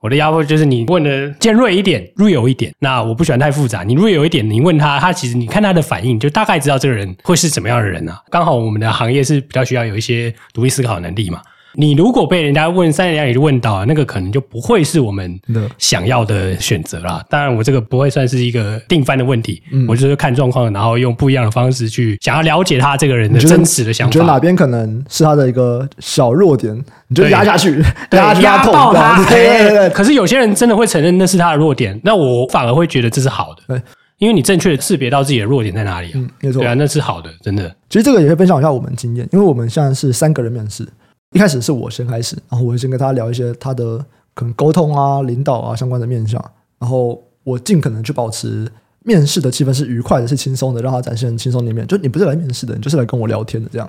我的压迫，就是你问的尖锐一点、real 一点。那我不喜欢太复杂，你 real 一点，你问他，他其实你看他的反应，就大概知道这个人会是怎么样的人啊。刚好我们的行业是比较需要有一些独立思考能力嘛。你如果被人家问三言两语就问到，那个可能就不会是我们想要的选择啦。当然，我这个不会算是一个定番的问题，嗯、我就是看状况，然后用不一样的方式去想要了解他这个人的真实的想法。你觉得哪边可能是他的一个小弱点？你就压下去，压压压爆他。对对对。可是有些人真的会承认那是他的弱点，那我反而会觉得这是好的，对，因为你正确的识别到自己的弱点在哪里啊。嗯，没错。对啊，那是好的，真的。其实这个也会分享一下我们经验，因为我们现在是三个人面试。一开始是我先开始，然后我先跟他聊一些他的可能沟通啊、领导啊相关的面向，然后我尽可能去保持面试的气氛是愉快的、是轻松的，让他展现轻松的一面。就你不是来面试的，你就是来跟我聊天的这样。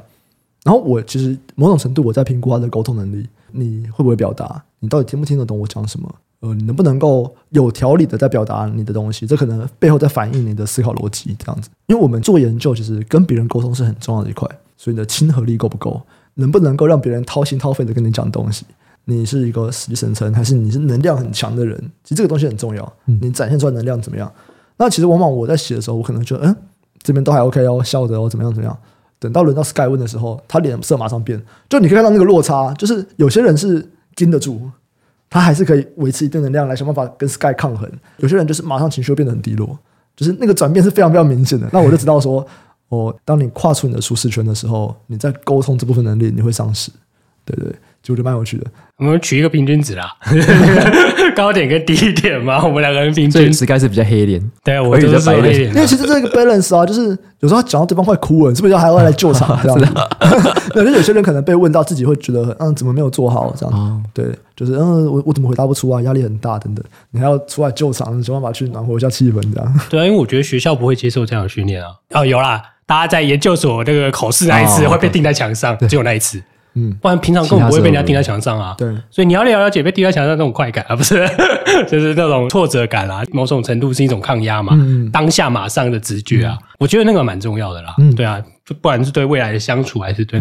然后我其实某种程度我在评估他的沟通能力，你会不会表达？你到底听不听得懂我讲什么？呃，你能不能够有条理的在表达你的东西？这可能背后在反映你的思考逻辑这样子。因为我们做研究，其实跟别人沟通是很重要的一块，所以你的亲和力够不够？能不能够让别人掏心掏肺的跟你讲东西？你是一个死气沉沉，还是你是能量很强的人？其实这个东西很重要。你展现出来能量怎么样？那其实往往我在写的时候，我可能觉得，嗯，这边都还 OK 哦，笑着哦，怎么样怎么样？等到轮到 Sky 问的时候，他脸色马上变，就你可以看到那个落差，就是有些人是经得住，他还是可以维持一定能量来想办法跟 Sky 抗衡；有些人就是马上情绪会变得很低落，就是那个转变是非常非常明显的。那我就知道说。哦，当你跨出你的舒适圈的时候，你在沟通这部分能力你会丧失，对对，就觉得蛮有趣的。我们取一个平均值啦，高点跟低点嘛，我们两个人平均。值该是比较黑一点，对，我觉得是黑点。因为其实这个 balance 啊，就是有时候讲到对方快哭了，你是不是要还要来救场 这样子？对，就有些人可能被问到自己会觉得，嗯，怎么没有做好这样？对，就是嗯，我我怎么回答不出啊？压力很大等等，你还要出来救场，想办法去暖和一下气氛这样。对啊，因为我觉得学校不会接受这样的训练啊。哦，有啦。大家在研究所那个考试那一次会被钉在墙上，只有那一次，嗯，不然平常根本不会被人家钉在墙上啊。对，所以你要了解被钉在墙上那种快感啊，不是，就是那种挫折感啊，某种程度是一种抗压嘛，当下马上的直觉啊，我觉得那个蛮重要的啦。嗯对啊，就不管是对未来的相处，还是对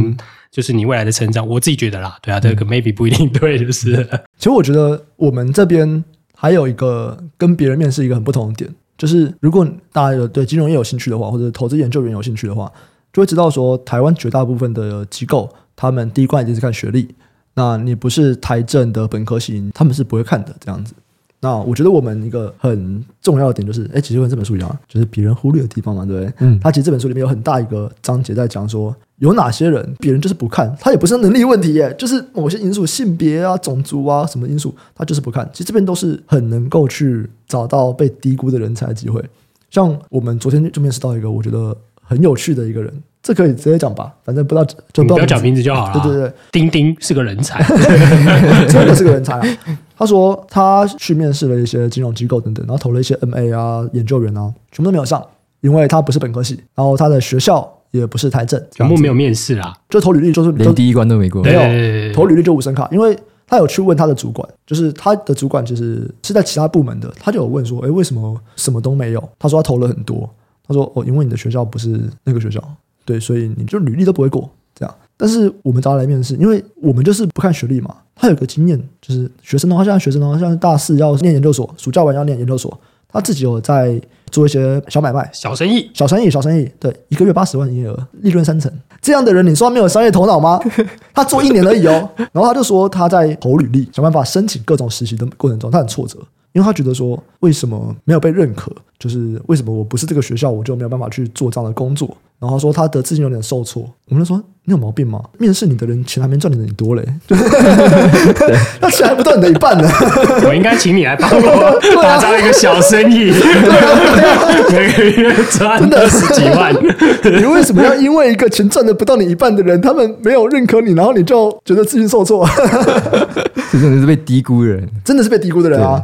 就是你未来的成长，我自己觉得啦，对啊，这个 maybe 不一定对，就是。其实我觉得我们这边还有一个跟别人面试一个很不同的点。就是如果大家有对金融业有兴趣的话，或者投资研究员有兴趣的话，就会知道说，台湾绝大部分的机构，他们第一关一定是看学历。那你不是台政的本科型，他们是不会看的这样子。那我觉得我们一个很重要的点就是，哎，其实跟这本书一样，就是别人忽略的地方嘛，对不对？嗯，他其实这本书里面有很大一个章节在讲说。有哪些人别人就是不看，他也不是能力问题耶，就是某些因素，性别啊、种族啊什么因素，他就是不看。其实这边都是很能够去找到被低估的人才的机会。像我们昨天就面试到一个我觉得很有趣的一个人，这可以直接讲吧，反正不知道就不要讲名字就好了。对对对，丁丁是个人才，真的是个人才啊。他说他去面试了一些金融机构等等，然后投了一些 MA 啊、研究员啊，全部都没有上，因为他不是本科系，然后他的学校。也不是台政，全部没有面试啦，就投履历，就是连第一关都没过，没有投履历就无声卡，因为他有去问他的主管，就是他的主管就是是在其他部门的，他就有问说，哎，为什么什么都没有？他说他投了很多，他说哦，因为你的学校不是那个学校，对，所以你就履历都不会过这样。但是我们找他来面试，因为我们就是不看学历嘛，他有个经验，就是学生的话，现在学生的话，像大四要念研究所，暑假完要念研究所。他自己有在做一些小买卖、小生意、小生意、小生意，对，一个月八十万营业额，利润三成。这样的人，你说他没有商业头脑吗？他做一年而已哦。然后他就说他在投履历，想办法申请各种实习的过程中，他很挫折，因为他觉得说，为什么没有被认可？就是为什么我不是这个学校，我就没有办法去做这样的工作？然后他说他的自信有点受挫。我们就说你有毛病吗？面试你的人钱还没赚你的你多嘞，那钱还不到你的一半呢。我应该请你来帮我 打造一个小生意，每个月赚二十几万。你为什么要因为一个钱赚的不到你一半的人，他们没有认可你，然后你就觉得自信受挫？这真的是被低估的人，真的是被低估的人啊！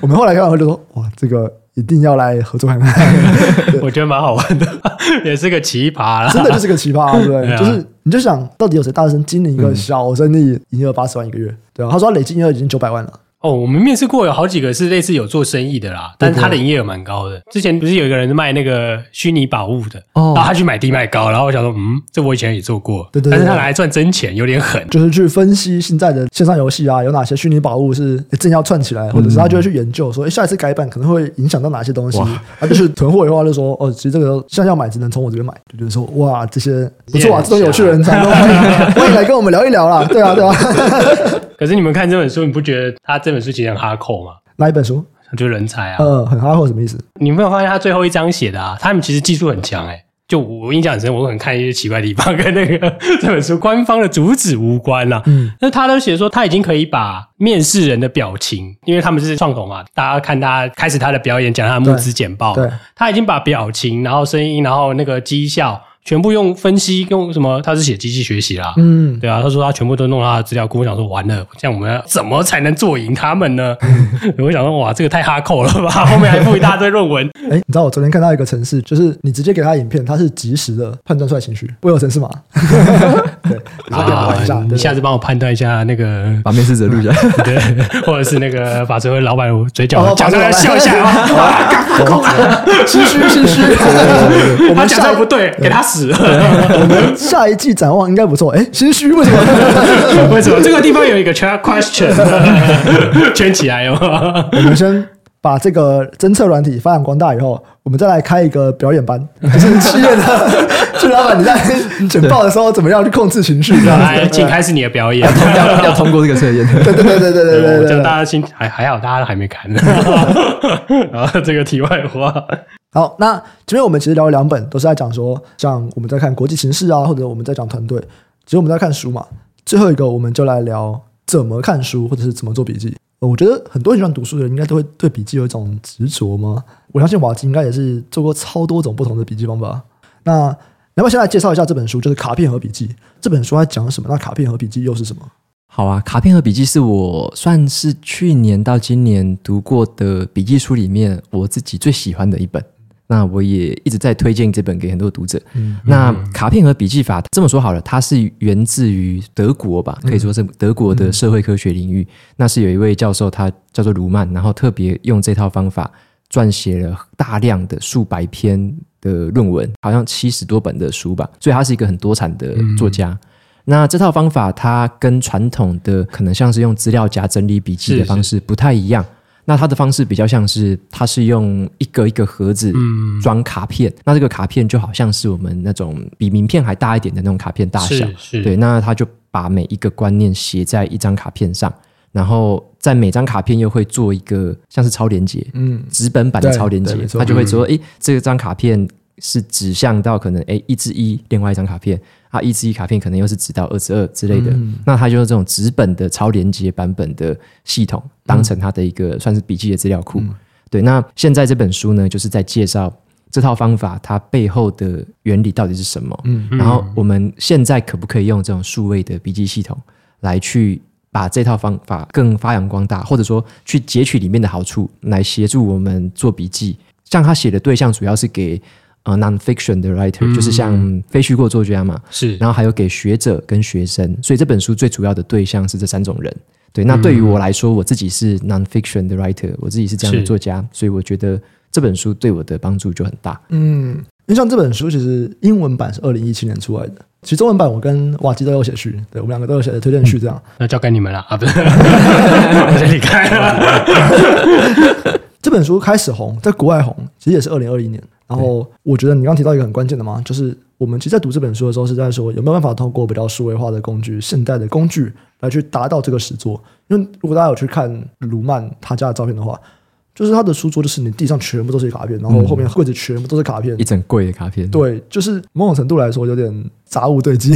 我们后来看完后就说，哇，这个。一定要来合作看看，我觉得蛮好玩的，也是个奇葩啦，真的就是个奇葩，对不对？就是你就想到底有谁大声经营一个小生意，营业额八十万一个月，对吧？他说他累计营业额已经九百万了。哦，我们面试过有好几个是类似有做生意的啦，但是他的营业额蛮高的。之前不是有一个人卖那个虚拟宝物的，哦，然后他去买低卖高，然后我想说，嗯，这我以前也做过，对对，但是他拿来赚真钱，有点狠，就是去分析现在的线上游戏啊，有哪些虚拟宝物是正要串起来，或者是他就会去研究说，哎，下一次改版可能会影响到哪些东西，他就是囤货的话就说，哦，其实这个现在要买只能从我这边买，就觉得说，哇，这些不错啊，这种有趣的人才欢迎来跟我们聊一聊啦，对啊，对啊。可是你们看这本书，你不觉得他这本书其实很哈扣嘛？哪一本书？就是人才啊。呃，很哈扣什么意思？你没有发现他最后一章写的啊？他们其实技术很强诶。就我印象很深，我可能看一些奇怪的地方，跟那个 这本书官方的主旨无关啦。嗯，那他都写说他已经可以把面试人的表情，因为他们是创投嘛，大家看他开始他的表演，讲他的募资简报，对，他已经把表情，然后声音，然后那个绩效。全部用分析，用什么？他是写机器学习啦，嗯，对啊。他说他全部都弄他的资料库，我想说完了，这样我们要怎么才能做赢他们呢？我想说哇，这个太哈扣了吧？后面还附一大堆论文。哎，你知道我昨天看到一个程式，就是你直接给他影片，他是及时的判断出来情绪。我有程式吗？对，啊，你下次帮我判断一下那个，把面试者录下。来，对，或者是那个把这位老板嘴角讲出来笑一下，心虚心虚，他讲的不对，给他死。我们下一季展望应该不错。哎，心虚为什么？为什么？这个地方有一个 check question 圈起来哦？我们先把这个侦测软体发扬光大以后，我们再来开一个表演班，就是企业的，就老板你在 简报的时候怎么样去控制情绪？来，请开始你的表演，要要通过这个测验。对对对对对对对，就大家心还还好，大家都还没看呢。然后这个题外话。好，那今天我们其实聊了两本，都是在讲说，像我们在看国际形势啊，或者我们在讲团队，其实我们在看书嘛。最后一个，我们就来聊怎么看书，或者是怎么做笔记。我觉得很多喜欢读书的人，应该都会对笔记有一种执着吗？我相信瓦基应该也是做过超多种不同的笔记方法。那要不要先来介绍一下这本书，就是《卡片和笔记》这本书它讲什么？那卡片和笔记又是什么？好啊，《卡片和笔记》是我算是去年到今年读过的笔记书里面我自己最喜欢的一本。那我也一直在推荐这本给很多读者。嗯，那卡片和笔记法这么说好了，它是源自于德国吧，可以说是德国的社会科学领域。那是有一位教授，他叫做卢曼，然后特别用这套方法撰写了大量的数百篇的论文，好像七十多本的书吧。所以他是一个很多产的作家。那这套方法，它跟传统的可能像是用资料夹整理笔记的方式不太一样。那它的方式比较像是，它是用一个一个盒子装卡片，嗯、那这个卡片就好像是我们那种比名片还大一点的那种卡片大小，是是对。那他就把每一个观念写在一张卡片上，然后在每张卡片又会做一个像是超连接，嗯，纸本版的超连接，他就会说，诶，这张卡片是指向到可能哎一至一，另外一张卡片。啊，一至一卡片可能又是指到二至二之类的，嗯、那它就是这种纸本的超连接版本的系统，当成它的一个算是笔记的资料库。嗯、对，那现在这本书呢，就是在介绍这套方法它背后的原理到底是什么。嗯，然后我们现在可不可以用这种数位的笔记系统来去把这套方法更发扬光大，或者说去截取里面的好处来协助我们做笔记？像他写的对象主要是给。呃，non-fiction 的 writer、嗯、就是像非虚构作家嘛，是，然后还有给学者跟学生，所以这本书最主要的对象是这三种人。对，那对于我来说，我自己是 non-fiction 的 writer，我自己是这样的作家，所以我觉得这本书对我的帮助就很大。嗯，因为像这本书其实英文版是二零一七年出来的，其实中文版我跟瓦基都有写序，对，我们两个都有写的推荐序，这样、嗯。那交给你们了啊，不是，我先离开了。这本书开始红，在国外红，其实也是二零二一年。然后我觉得你刚刚提到一个很关键的嘛，就是我们其实，在读这本书的时候，是在说有没有办法通过比较数位化的工具、现代的工具来去达到这个实作。因为如果大家有去看卢曼他家的照片的话，就是他的书桌，就是你地上全部都是卡片，然后后面柜子全部都是卡片，一整柜的卡片。对，就是某种程度来说有点杂物堆积。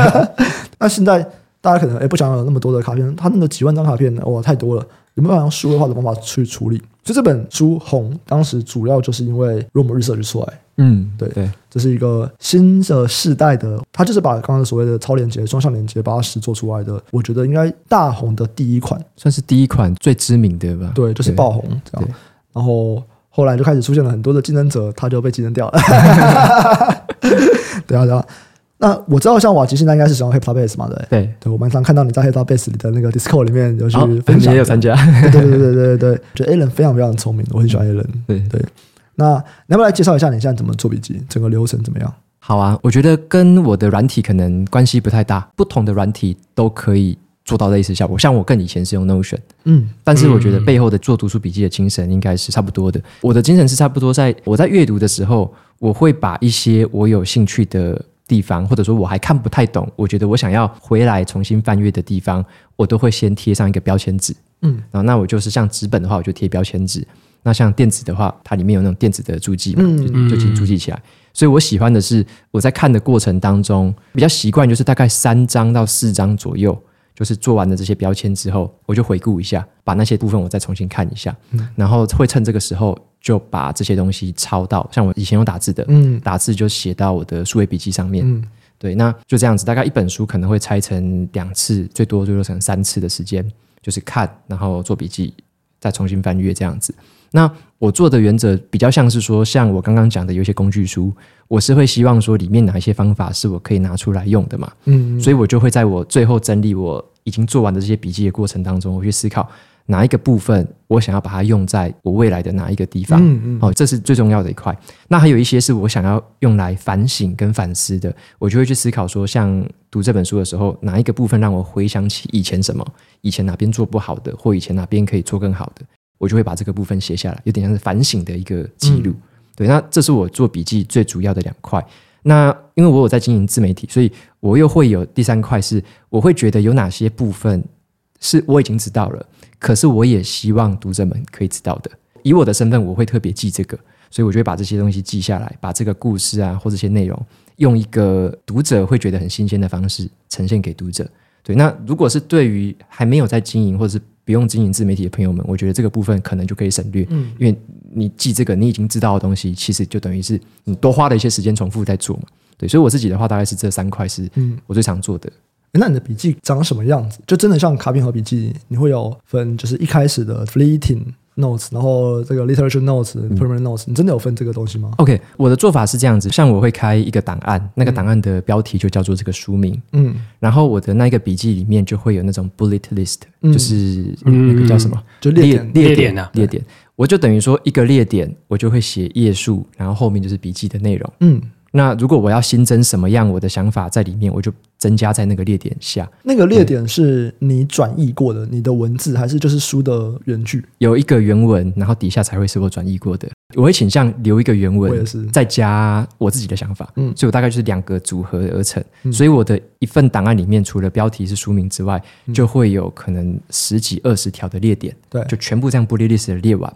那现在大家可能诶不想有那么多的卡片，他那个几万张卡片哇太多了，有没有办法用数位化的方法去处理？所以这本书红，当时主要就是因为 Room Research 出来，嗯，对对，这是一个新的世代的，它就是把刚刚所谓的超连接、双向连接，把它实做出来的。我觉得应该大红的第一款，算是第一款最知名的吧？对，就是爆红这样。然后后来就开始出现了很多的竞争者，他就被竞争掉了。对啊，对啊。那我知道，像瓦吉现在应该是使用 HeptaBase 嘛，对对对，我蛮常看到你在 HeptaBase 里的那个 Discord 里面有去分享，你也有参加，对对对对对对，觉得 Alan 非常非常聪明，我很喜欢 Alan。对对，那你要不要来介绍一下你现在怎么做笔记，整个流程怎么样？好啊，我觉得跟我的软体可能关系不太大，不同的软体都可以做到类似效果。像我更以前是用 Notion，嗯，但是我觉得背后的做读书笔记的精神应该是差不多的。我的精神是差不多，在我在阅读的时候，我会把一些我有兴趣的。地方，或者说我还看不太懂，我觉得我想要回来重新翻阅的地方，我都会先贴上一个标签纸。嗯，然后那我就是像纸本的话，我就贴标签纸；那像电子的话，它里面有那种电子的注记嘛，就就请注记起来。所以我喜欢的是我在看的过程当中，比较习惯就是大概三张到四张左右。就是做完了这些标签之后，我就回顾一下，把那些部分我再重新看一下，嗯、然后会趁这个时候就把这些东西抄到，像我以前用打字的，嗯，打字就写到我的数位笔记上面，嗯，对，那就这样子，大概一本书可能会拆成两次，最多最多成三次的时间，就是看，然后做笔记，再重新翻阅这样子。那我做的原则比较像是说，像我刚刚讲的有一些工具书，我是会希望说里面哪一些方法是我可以拿出来用的嘛，嗯，嗯，所以我就会在我最后整理我已经做完的这些笔记的过程当中，我去思考哪一个部分我想要把它用在我未来的哪一个地方，嗯嗯，哦，这是最重要的一块。那还有一些是我想要用来反省跟反思的，我就会去思考说，像读这本书的时候，哪一个部分让我回想起以前什么，以前哪边做不好的，或以前哪边可以做更好的。我就会把这个部分写下来，有点像是反省的一个记录。嗯、对，那这是我做笔记最主要的两块。那因为我有在经营自媒体，所以我又会有第三块，是我会觉得有哪些部分是我已经知道了，可是我也希望读者们可以知道的。以我的身份，我会特别记这个，所以我就会把这些东西记下来，把这个故事啊或这些内容，用一个读者会觉得很新鲜的方式呈现给读者。对，那如果是对于还没有在经营或者是不用经营自媒体的朋友们，我觉得这个部分可能就可以省略，嗯，因为你记这个你已经知道的东西，其实就等于是你多花了一些时间重复在做嘛。对，所以我自己的话，大概是这三块是我最常做的。嗯，那你的笔记长什么样子？就真的像卡片和笔记，你会有分，就是一开始的 fleeting。Notes，然后这个 literature notes、permanent notes，你真的有分这个东西吗？OK，我的做法是这样子，像我会开一个档案，那个档案的标题就叫做这个书名，嗯，然后我的那个笔记里面就会有那种 bullet list，就是那个叫什么，就列点列点啊，列点，我就等于说一个列点，我就会写页数，然后后面就是笔记的内容，嗯。那如果我要新增什么样我的想法在里面，我就增加在那个列点下。那个列点是你转译过的，你的文字还是就是书的原句？有一个原文，然后底下才会是我转译过的。我会倾向留一个原文，再加我自己的想法。嗯，所以我大概就是两个组合而成。嗯，所以我的一份档案里面，除了标题是书名之外，就会有可能十几二十条的列点。对，就全部这样 bullet list 的列完。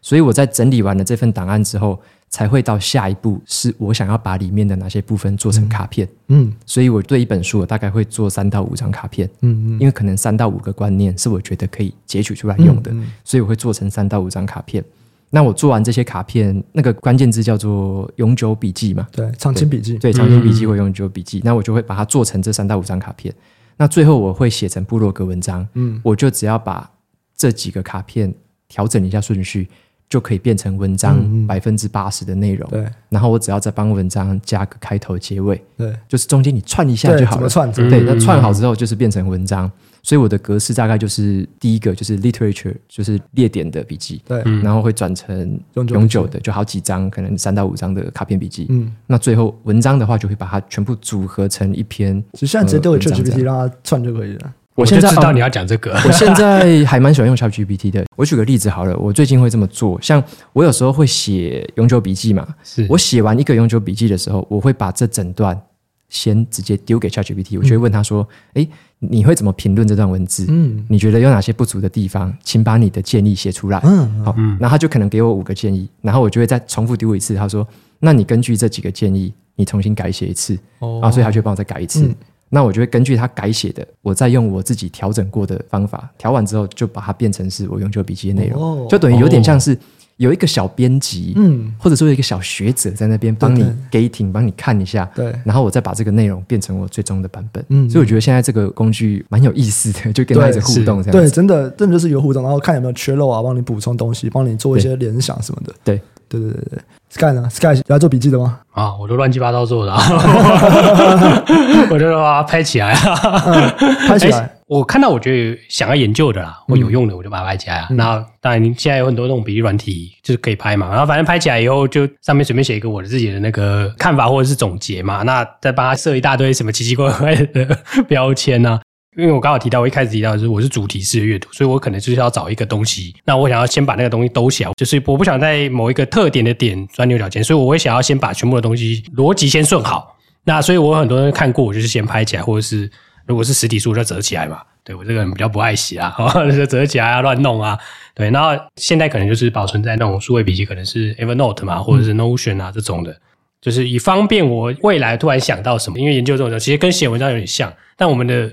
所以我在整理完了这份档案之后，才会到下一步，是我想要把里面的哪些部分做成卡片。嗯，所以我对一本书，我大概会做三到五张卡片。嗯嗯，因为可能三到五个观念是我觉得可以截取出来用的，所以我会做成三到五张卡片。那我做完这些卡片，那个关键字叫做永久笔记嘛？对，长青笔记。对，长青笔记或永久笔记。那我就会把它做成这三到五张卡片。那最后我会写成部落格文章。嗯，我就只要把这几个卡片调整一下顺序。就可以变成文章百分之八十的内容。对，然后我只要再帮文章加个开头、结尾。对，就是中间你串一下就好了。串？对，那串好之后就是变成文章。所以我的格式大概就是第一个就是 literature，就是列点的笔记。对，然后会转成永久的，就好几张，可能三到五张的卡片笔记。嗯，那最后文章的话，就会把它全部组合成一篇。其实现在直接丢给 ChatGPT 让它串就可以了。我现在知道你要讲这个，我现在 还蛮喜欢用 ChatGPT 的。我举个例子好了，我最近会这么做，像我有时候会写永久笔记嘛，是我写完一个永久笔记的时候，我会把这整段先直接丢给 ChatGPT，我就会问他说：“哎、嗯，你会怎么评论这段文字？嗯，你觉得有哪些不足的地方？请把你的建议写出来。”嗯，好，然后他就可能给我五个建议，然后我就会再重复丢一次。他说：“那你根据这几个建议，你重新改写一次。”哦，然后所以他就帮我再改一次。嗯那我就会根据他改写的，我再用我自己调整过的方法调完之后，就把它变成是我永久笔记的内容，哦、就等于有点像是有一个小编辑，嗯，或者说有一个小学者在那边帮你 gating，帮你看一下，对，然后我再把这个内容变成我最终的版本。嗯，所以我觉得现在这个工具蛮有意思的，就跟他一直互动这样对。对，真的，真的就是有互动，然后看有没有缺漏啊，帮你补充东西，帮你做一些联想什么的。对。对对对对，Sky 呢？Sky 要做笔记的吗？啊，我都乱七八糟做的啊，我就把它拍起来啊，拍起来。我看到我觉得想要研究的啦，或有用的，我就把它拍起来。那当然，现在有很多那种笔记软体，就是可以拍嘛。然后反正拍起来以后，就上面随便写一个我的自己的那个看法或者是总结嘛。那再帮他设一大堆什么奇奇怪怪的标签呢？因为我刚好提到，我一开始提到的是我是主题式的阅读，所以我可能就是要找一个东西，那我想要先把那个东西兜起来，就是我不想在某一个特点的点钻牛角尖，所以我会想要先把全部的东西逻辑先顺好。那所以我很多人看过，我就是先拍起来，或者是如果是实体书就折起来嘛。对，我这个人比较不爱写啊，就折起来啊，乱弄啊。对，然后现在可能就是保存在那种数位笔记，可能是 Evernote 嘛，或者是 Notion 啊这种的，就是以方便我未来突然想到什么，因为研究这种其实跟写文章有点像，但我们的。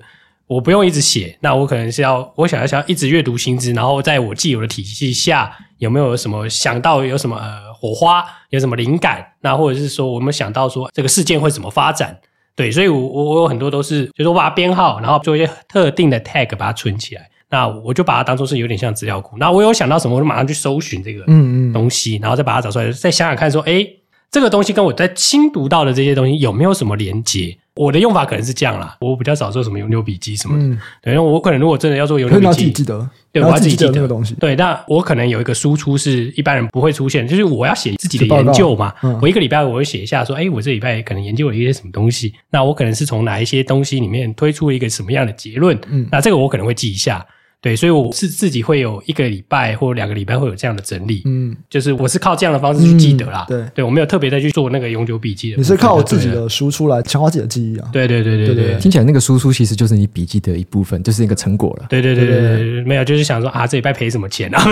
我不用一直写，那我可能是要，我想要想要一直阅读新知，然后在我既有的体系下，有没有什么想到有什么呃火花，有什么灵感，那或者是说我们想到说这个事件会怎么发展，对，所以我我我有很多都是，就是我把它编号，然后做一些特定的 tag 把它存起来，那我就把它当做是有点像资料库，那我有想到什么，我就马上去搜寻这个嗯嗯。东西，然后再把它找出来，再想想看说，哎，这个东西跟我在新读到的这些东西有没有什么连接？我的用法可能是这样啦，我比较少做什么永久笔记什么的。嗯，对，因为我可能如果真的要做永久笔记，记得，对，我要自己记得那个东西。对，那我可能有一个输出是一般人不会出现，就是我要写自己的研究嘛。嗯，我一个礼拜我会写一下说，哎，我这礼拜可能研究了一些什么东西，那我可能是从哪一些东西里面推出了一个什么样的结论。嗯，那这个我可能会记一下。对，所以我是自己会有一个礼拜或两个礼拜会有这样的整理，嗯，就是我是靠这样的方式去记得啦，对，对我没有特别再去做那个永久笔记的，你是靠我自己的输出来强化自己的记忆啊，对对对对对，听起来那个输出其实就是你笔记的一部分，就是一个成果了，对对对对对，没有就是想说啊，这礼拜赔什么钱啊，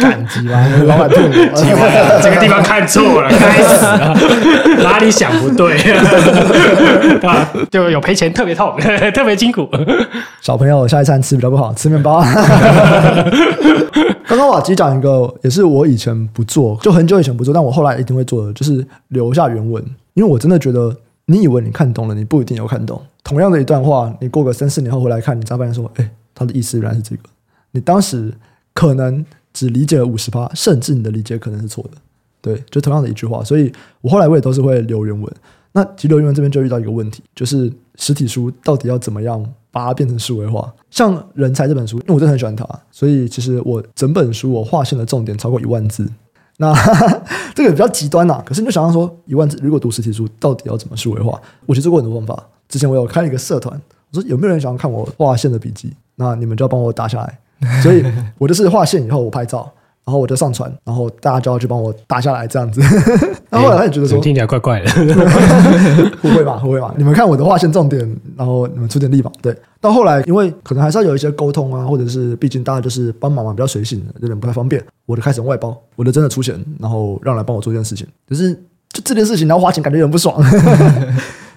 感激啊，老板对我，这个地方看错了，该死啊，哪里想不对 啊，就有赔钱，特别痛，特别辛苦，小朋友下一次。餐吃比较不好，吃面包。刚刚瓦基讲一个，也是我以前不做，就很久以前不做，但我后来一定会做的，就是留下原文。因为我真的觉得，你以为你看懂了，你不一定有看懂。同样的一段话，你过个三四年后回来看，你才发现说，哎，他的意思原来是这个。你当时可能只理解了五十趴，甚至你的理解可能是错的。对，就同样的一句话，所以我后来我也都是会留原文。那其实留原文这边就遇到一个问题，就是实体书到底要怎么样？把它变成数位化，像《人才》这本书，因为我真的很喜欢它，所以其实我整本书我划线的重点超过一万字。那 这个比较极端呐、可是你就想象说，一万字如果读实体书，到底要怎么数位化？我其实做过很多方法。之前我有开一个社团，我说有没有人想要看我划线的笔记？那你们就要帮我打下来。所以我就是划线以后，我拍照。然后我就上传，然后大家就要去帮我打下来，这样子。然后后来他也觉得说，听起来怪怪的，不会吧？不会吧？你们看我的划线重点，然后你们出点力吧。对。到后来，因为可能还是要有一些沟通啊，或者是毕竟大家就是帮忙嘛，比较随性，有点不太方便。我就开始外包，我就真的出钱，然后让来帮我做这件事情。可是就这件事情，然后花钱感觉有点不爽。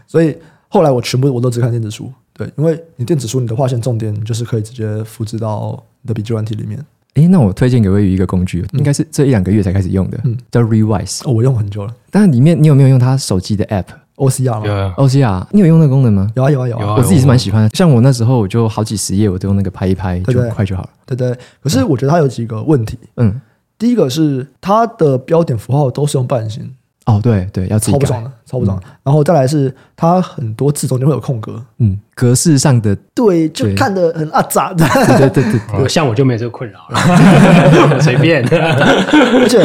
所以后来我全部我都只看电子书，对，因为你电子书你的划线重点就是可以直接复制到你的笔记软体里面。诶，那我推荐给魏宇一个工具，应该是这一两个月才开始用的，嗯、叫 Revise。哦，我用很久了。但里面你有没有用他手机的 App？OCR 吗？有啊，OCR，你有用那个功能吗？有啊，有啊，有啊。我自己是蛮喜欢的。像我那时候，我就好几十页，我都用那个拍一拍，就快就好了。对对。可是我觉得它有几个问题。嗯。第一个是它的标点符号都是用半形。哦，对对，要超不爽的，超不爽。然后再来是它很多字中间会有空格，嗯，格式上的对，就看得很阿杂的。对对对对，像我就没这个困扰了，随便。而且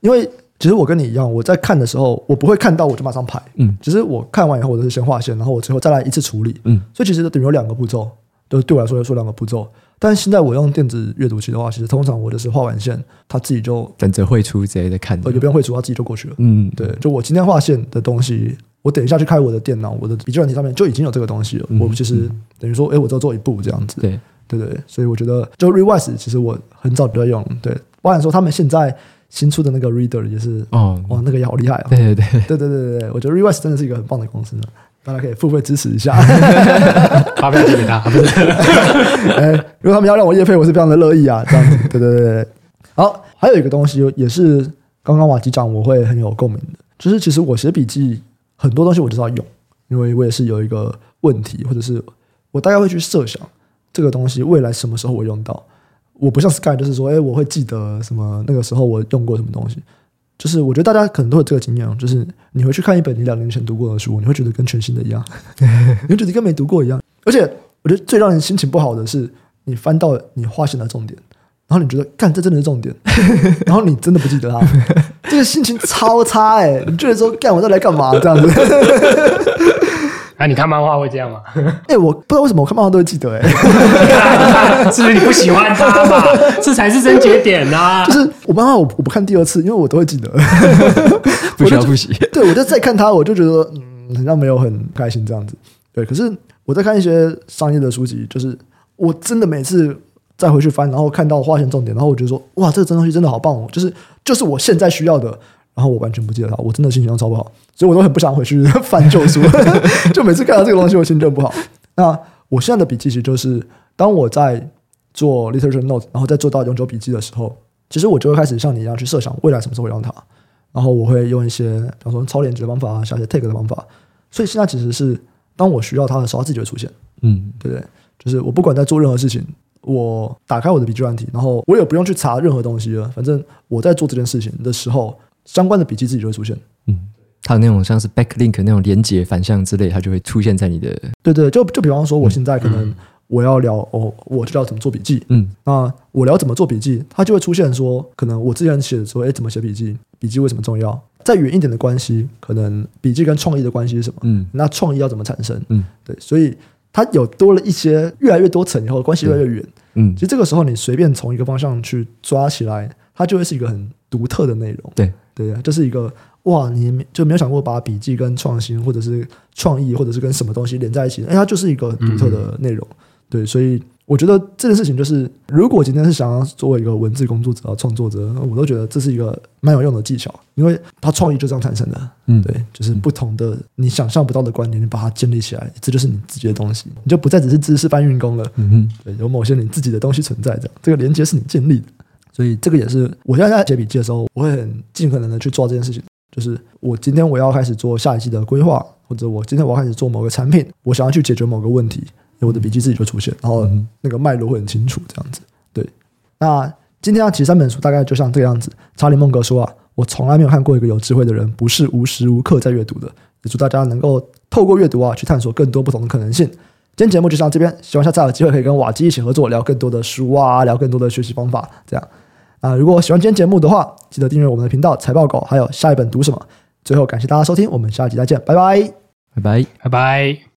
因为其实我跟你一样，我在看的时候，我不会看到我就马上排，嗯，只是我看完以后，我都是先画线，然后我最后再来一次处理，嗯，所以其实等于有两个步骤，都对我来说要说两个步骤。但现在我用电子阅读器的话，其实通常我就是画完线，它自己就等着绘出之类的看，呃，也不用绘出，它自己就过去了。嗯，对，就我今天画线的东西，我等一下去开我的电脑，我的笔记软体上面就已经有这个东西了。嗯、我其实等于说，哎，我只要做一步这样子。对，对对，所以我觉得就 Readwise 其实我很早就在用。对，包含说他们现在新出的那个 Reader 也是，哦，哇，那个也好厉害啊！对对对对对对对，我觉得 Readwise 真的是一个很棒的公司呢。大家可以付费支持一下，发票寄给他。哎，如果他们要让我业配，我是非常的乐意啊。这样子，对对对。好，还有一个东西也是刚刚瓦基讲，我会很有共鸣的，就是其实我写笔记很多东西我就是要用，因为我也是有一个问题，或者是我大概会去设想这个东西未来什么时候我用到。我不像 Sky，就是说，哎，我会记得什么那个时候我用过什么东西。就是我觉得大家可能都有这个经验，就是你回去看一本你两年前读过的书，你会觉得跟全新的一样，你会觉得跟没读过一样。而且我觉得最让人心情不好的是，你翻到你划线的重点，然后你觉得干这真的是重点，然后你真的不记得它，这个心情超差哎、你觉得说干我这来干嘛这样子？那、啊、你看漫画会这样吗？哎、欸，我不知道为什么我看漫画都会记得哎、欸，是不是你不喜欢他嘛？这才是症结点呐、啊！就是我漫画我我不看第二次，因为我都会记得，不需要复习。对，我就再看他，我就觉得嗯，好像没有很开心这样子。对，可是我在看一些商业的书籍，就是我真的每次再回去翻，然后看到划线重点，然后我觉得说哇，这个真东西真的好棒哦，就是就是我现在需要的。然后我完全不记得它，我真的心情都超不好，所以我都很不想回去 翻旧书，就每次看到这个东西，我心情就不好。那我现在的笔记其实就是，当我在做 literature note，然后再做到永久笔记的时候，其实我就会开始像你一样去设想未来什么时候会用它，然后我会用一些，比方说超连接的方法啊，写一些 tag 的方法。所以现在其实是，当我需要它的时候，它自己会出现，嗯，对不对？就是我不管在做任何事情，我打开我的笔记软体，然后我也不用去查任何东西了，反正我在做这件事情的时候。相关的笔记自己就会出现，嗯，它有那种像是 backlink 那种连接反向之类，它就会出现在你的，对对，就就比方说，我现在可能我要聊、嗯、哦，我就要怎么做笔记，嗯，那我聊怎么做笔记，它就会出现说，可能我之前写的时候，哎，怎么写笔记，笔记为什么重要？再远一点的关系，可能笔记跟创意的关系是什么？嗯，那创意要怎么产生？嗯，对，所以它有多了一些越来越多层以后，关系越来越远，嗯，其实这个时候你随便从一个方向去抓起来，它就会是一个很独特的内容，对。对呀，这是一个哇，你就没有想过把笔记跟创新，或者是创意，或者是跟什么东西连在一起？哎，它就是一个独特的内容。对，所以我觉得这件事情就是，如果今天是想要作为一个文字工作者、创作者，我都觉得这是一个蛮有用的技巧，因为它创意就这样产生的。嗯，对，就是不同的你想象不到的观点，你把它建立起来，这就是你自己的东西，你就不再只是知识搬运工了。嗯嗯，对，有某些你自己的东西存在着，这个连接是你建立的。所以这个也是我现在在写笔记的时候，我会很尽可能的去做这件事情。就是我今天我要开始做下一季的规划，或者我今天我要开始做某个产品，我想要去解决某个问题，我的笔记自己就出现，然后那个脉络会很清楚，这样子。对，那今天要提三本书，大概就像这个样子。查理·孟格说啊，我从来没有看过一个有智慧的人不是无时无刻在阅读的。也祝大家能够透过阅读啊，去探索更多不同的可能性。今天节目就到这边，希望下次有机会可以跟瓦基一起合作，聊更多的书啊，聊更多的学习方法，这样。啊，如果喜欢今天节目的话，记得订阅我们的频道财报狗，还有下一本读什么。最后感谢大家收听，我们下期再见，拜拜，拜拜，拜拜。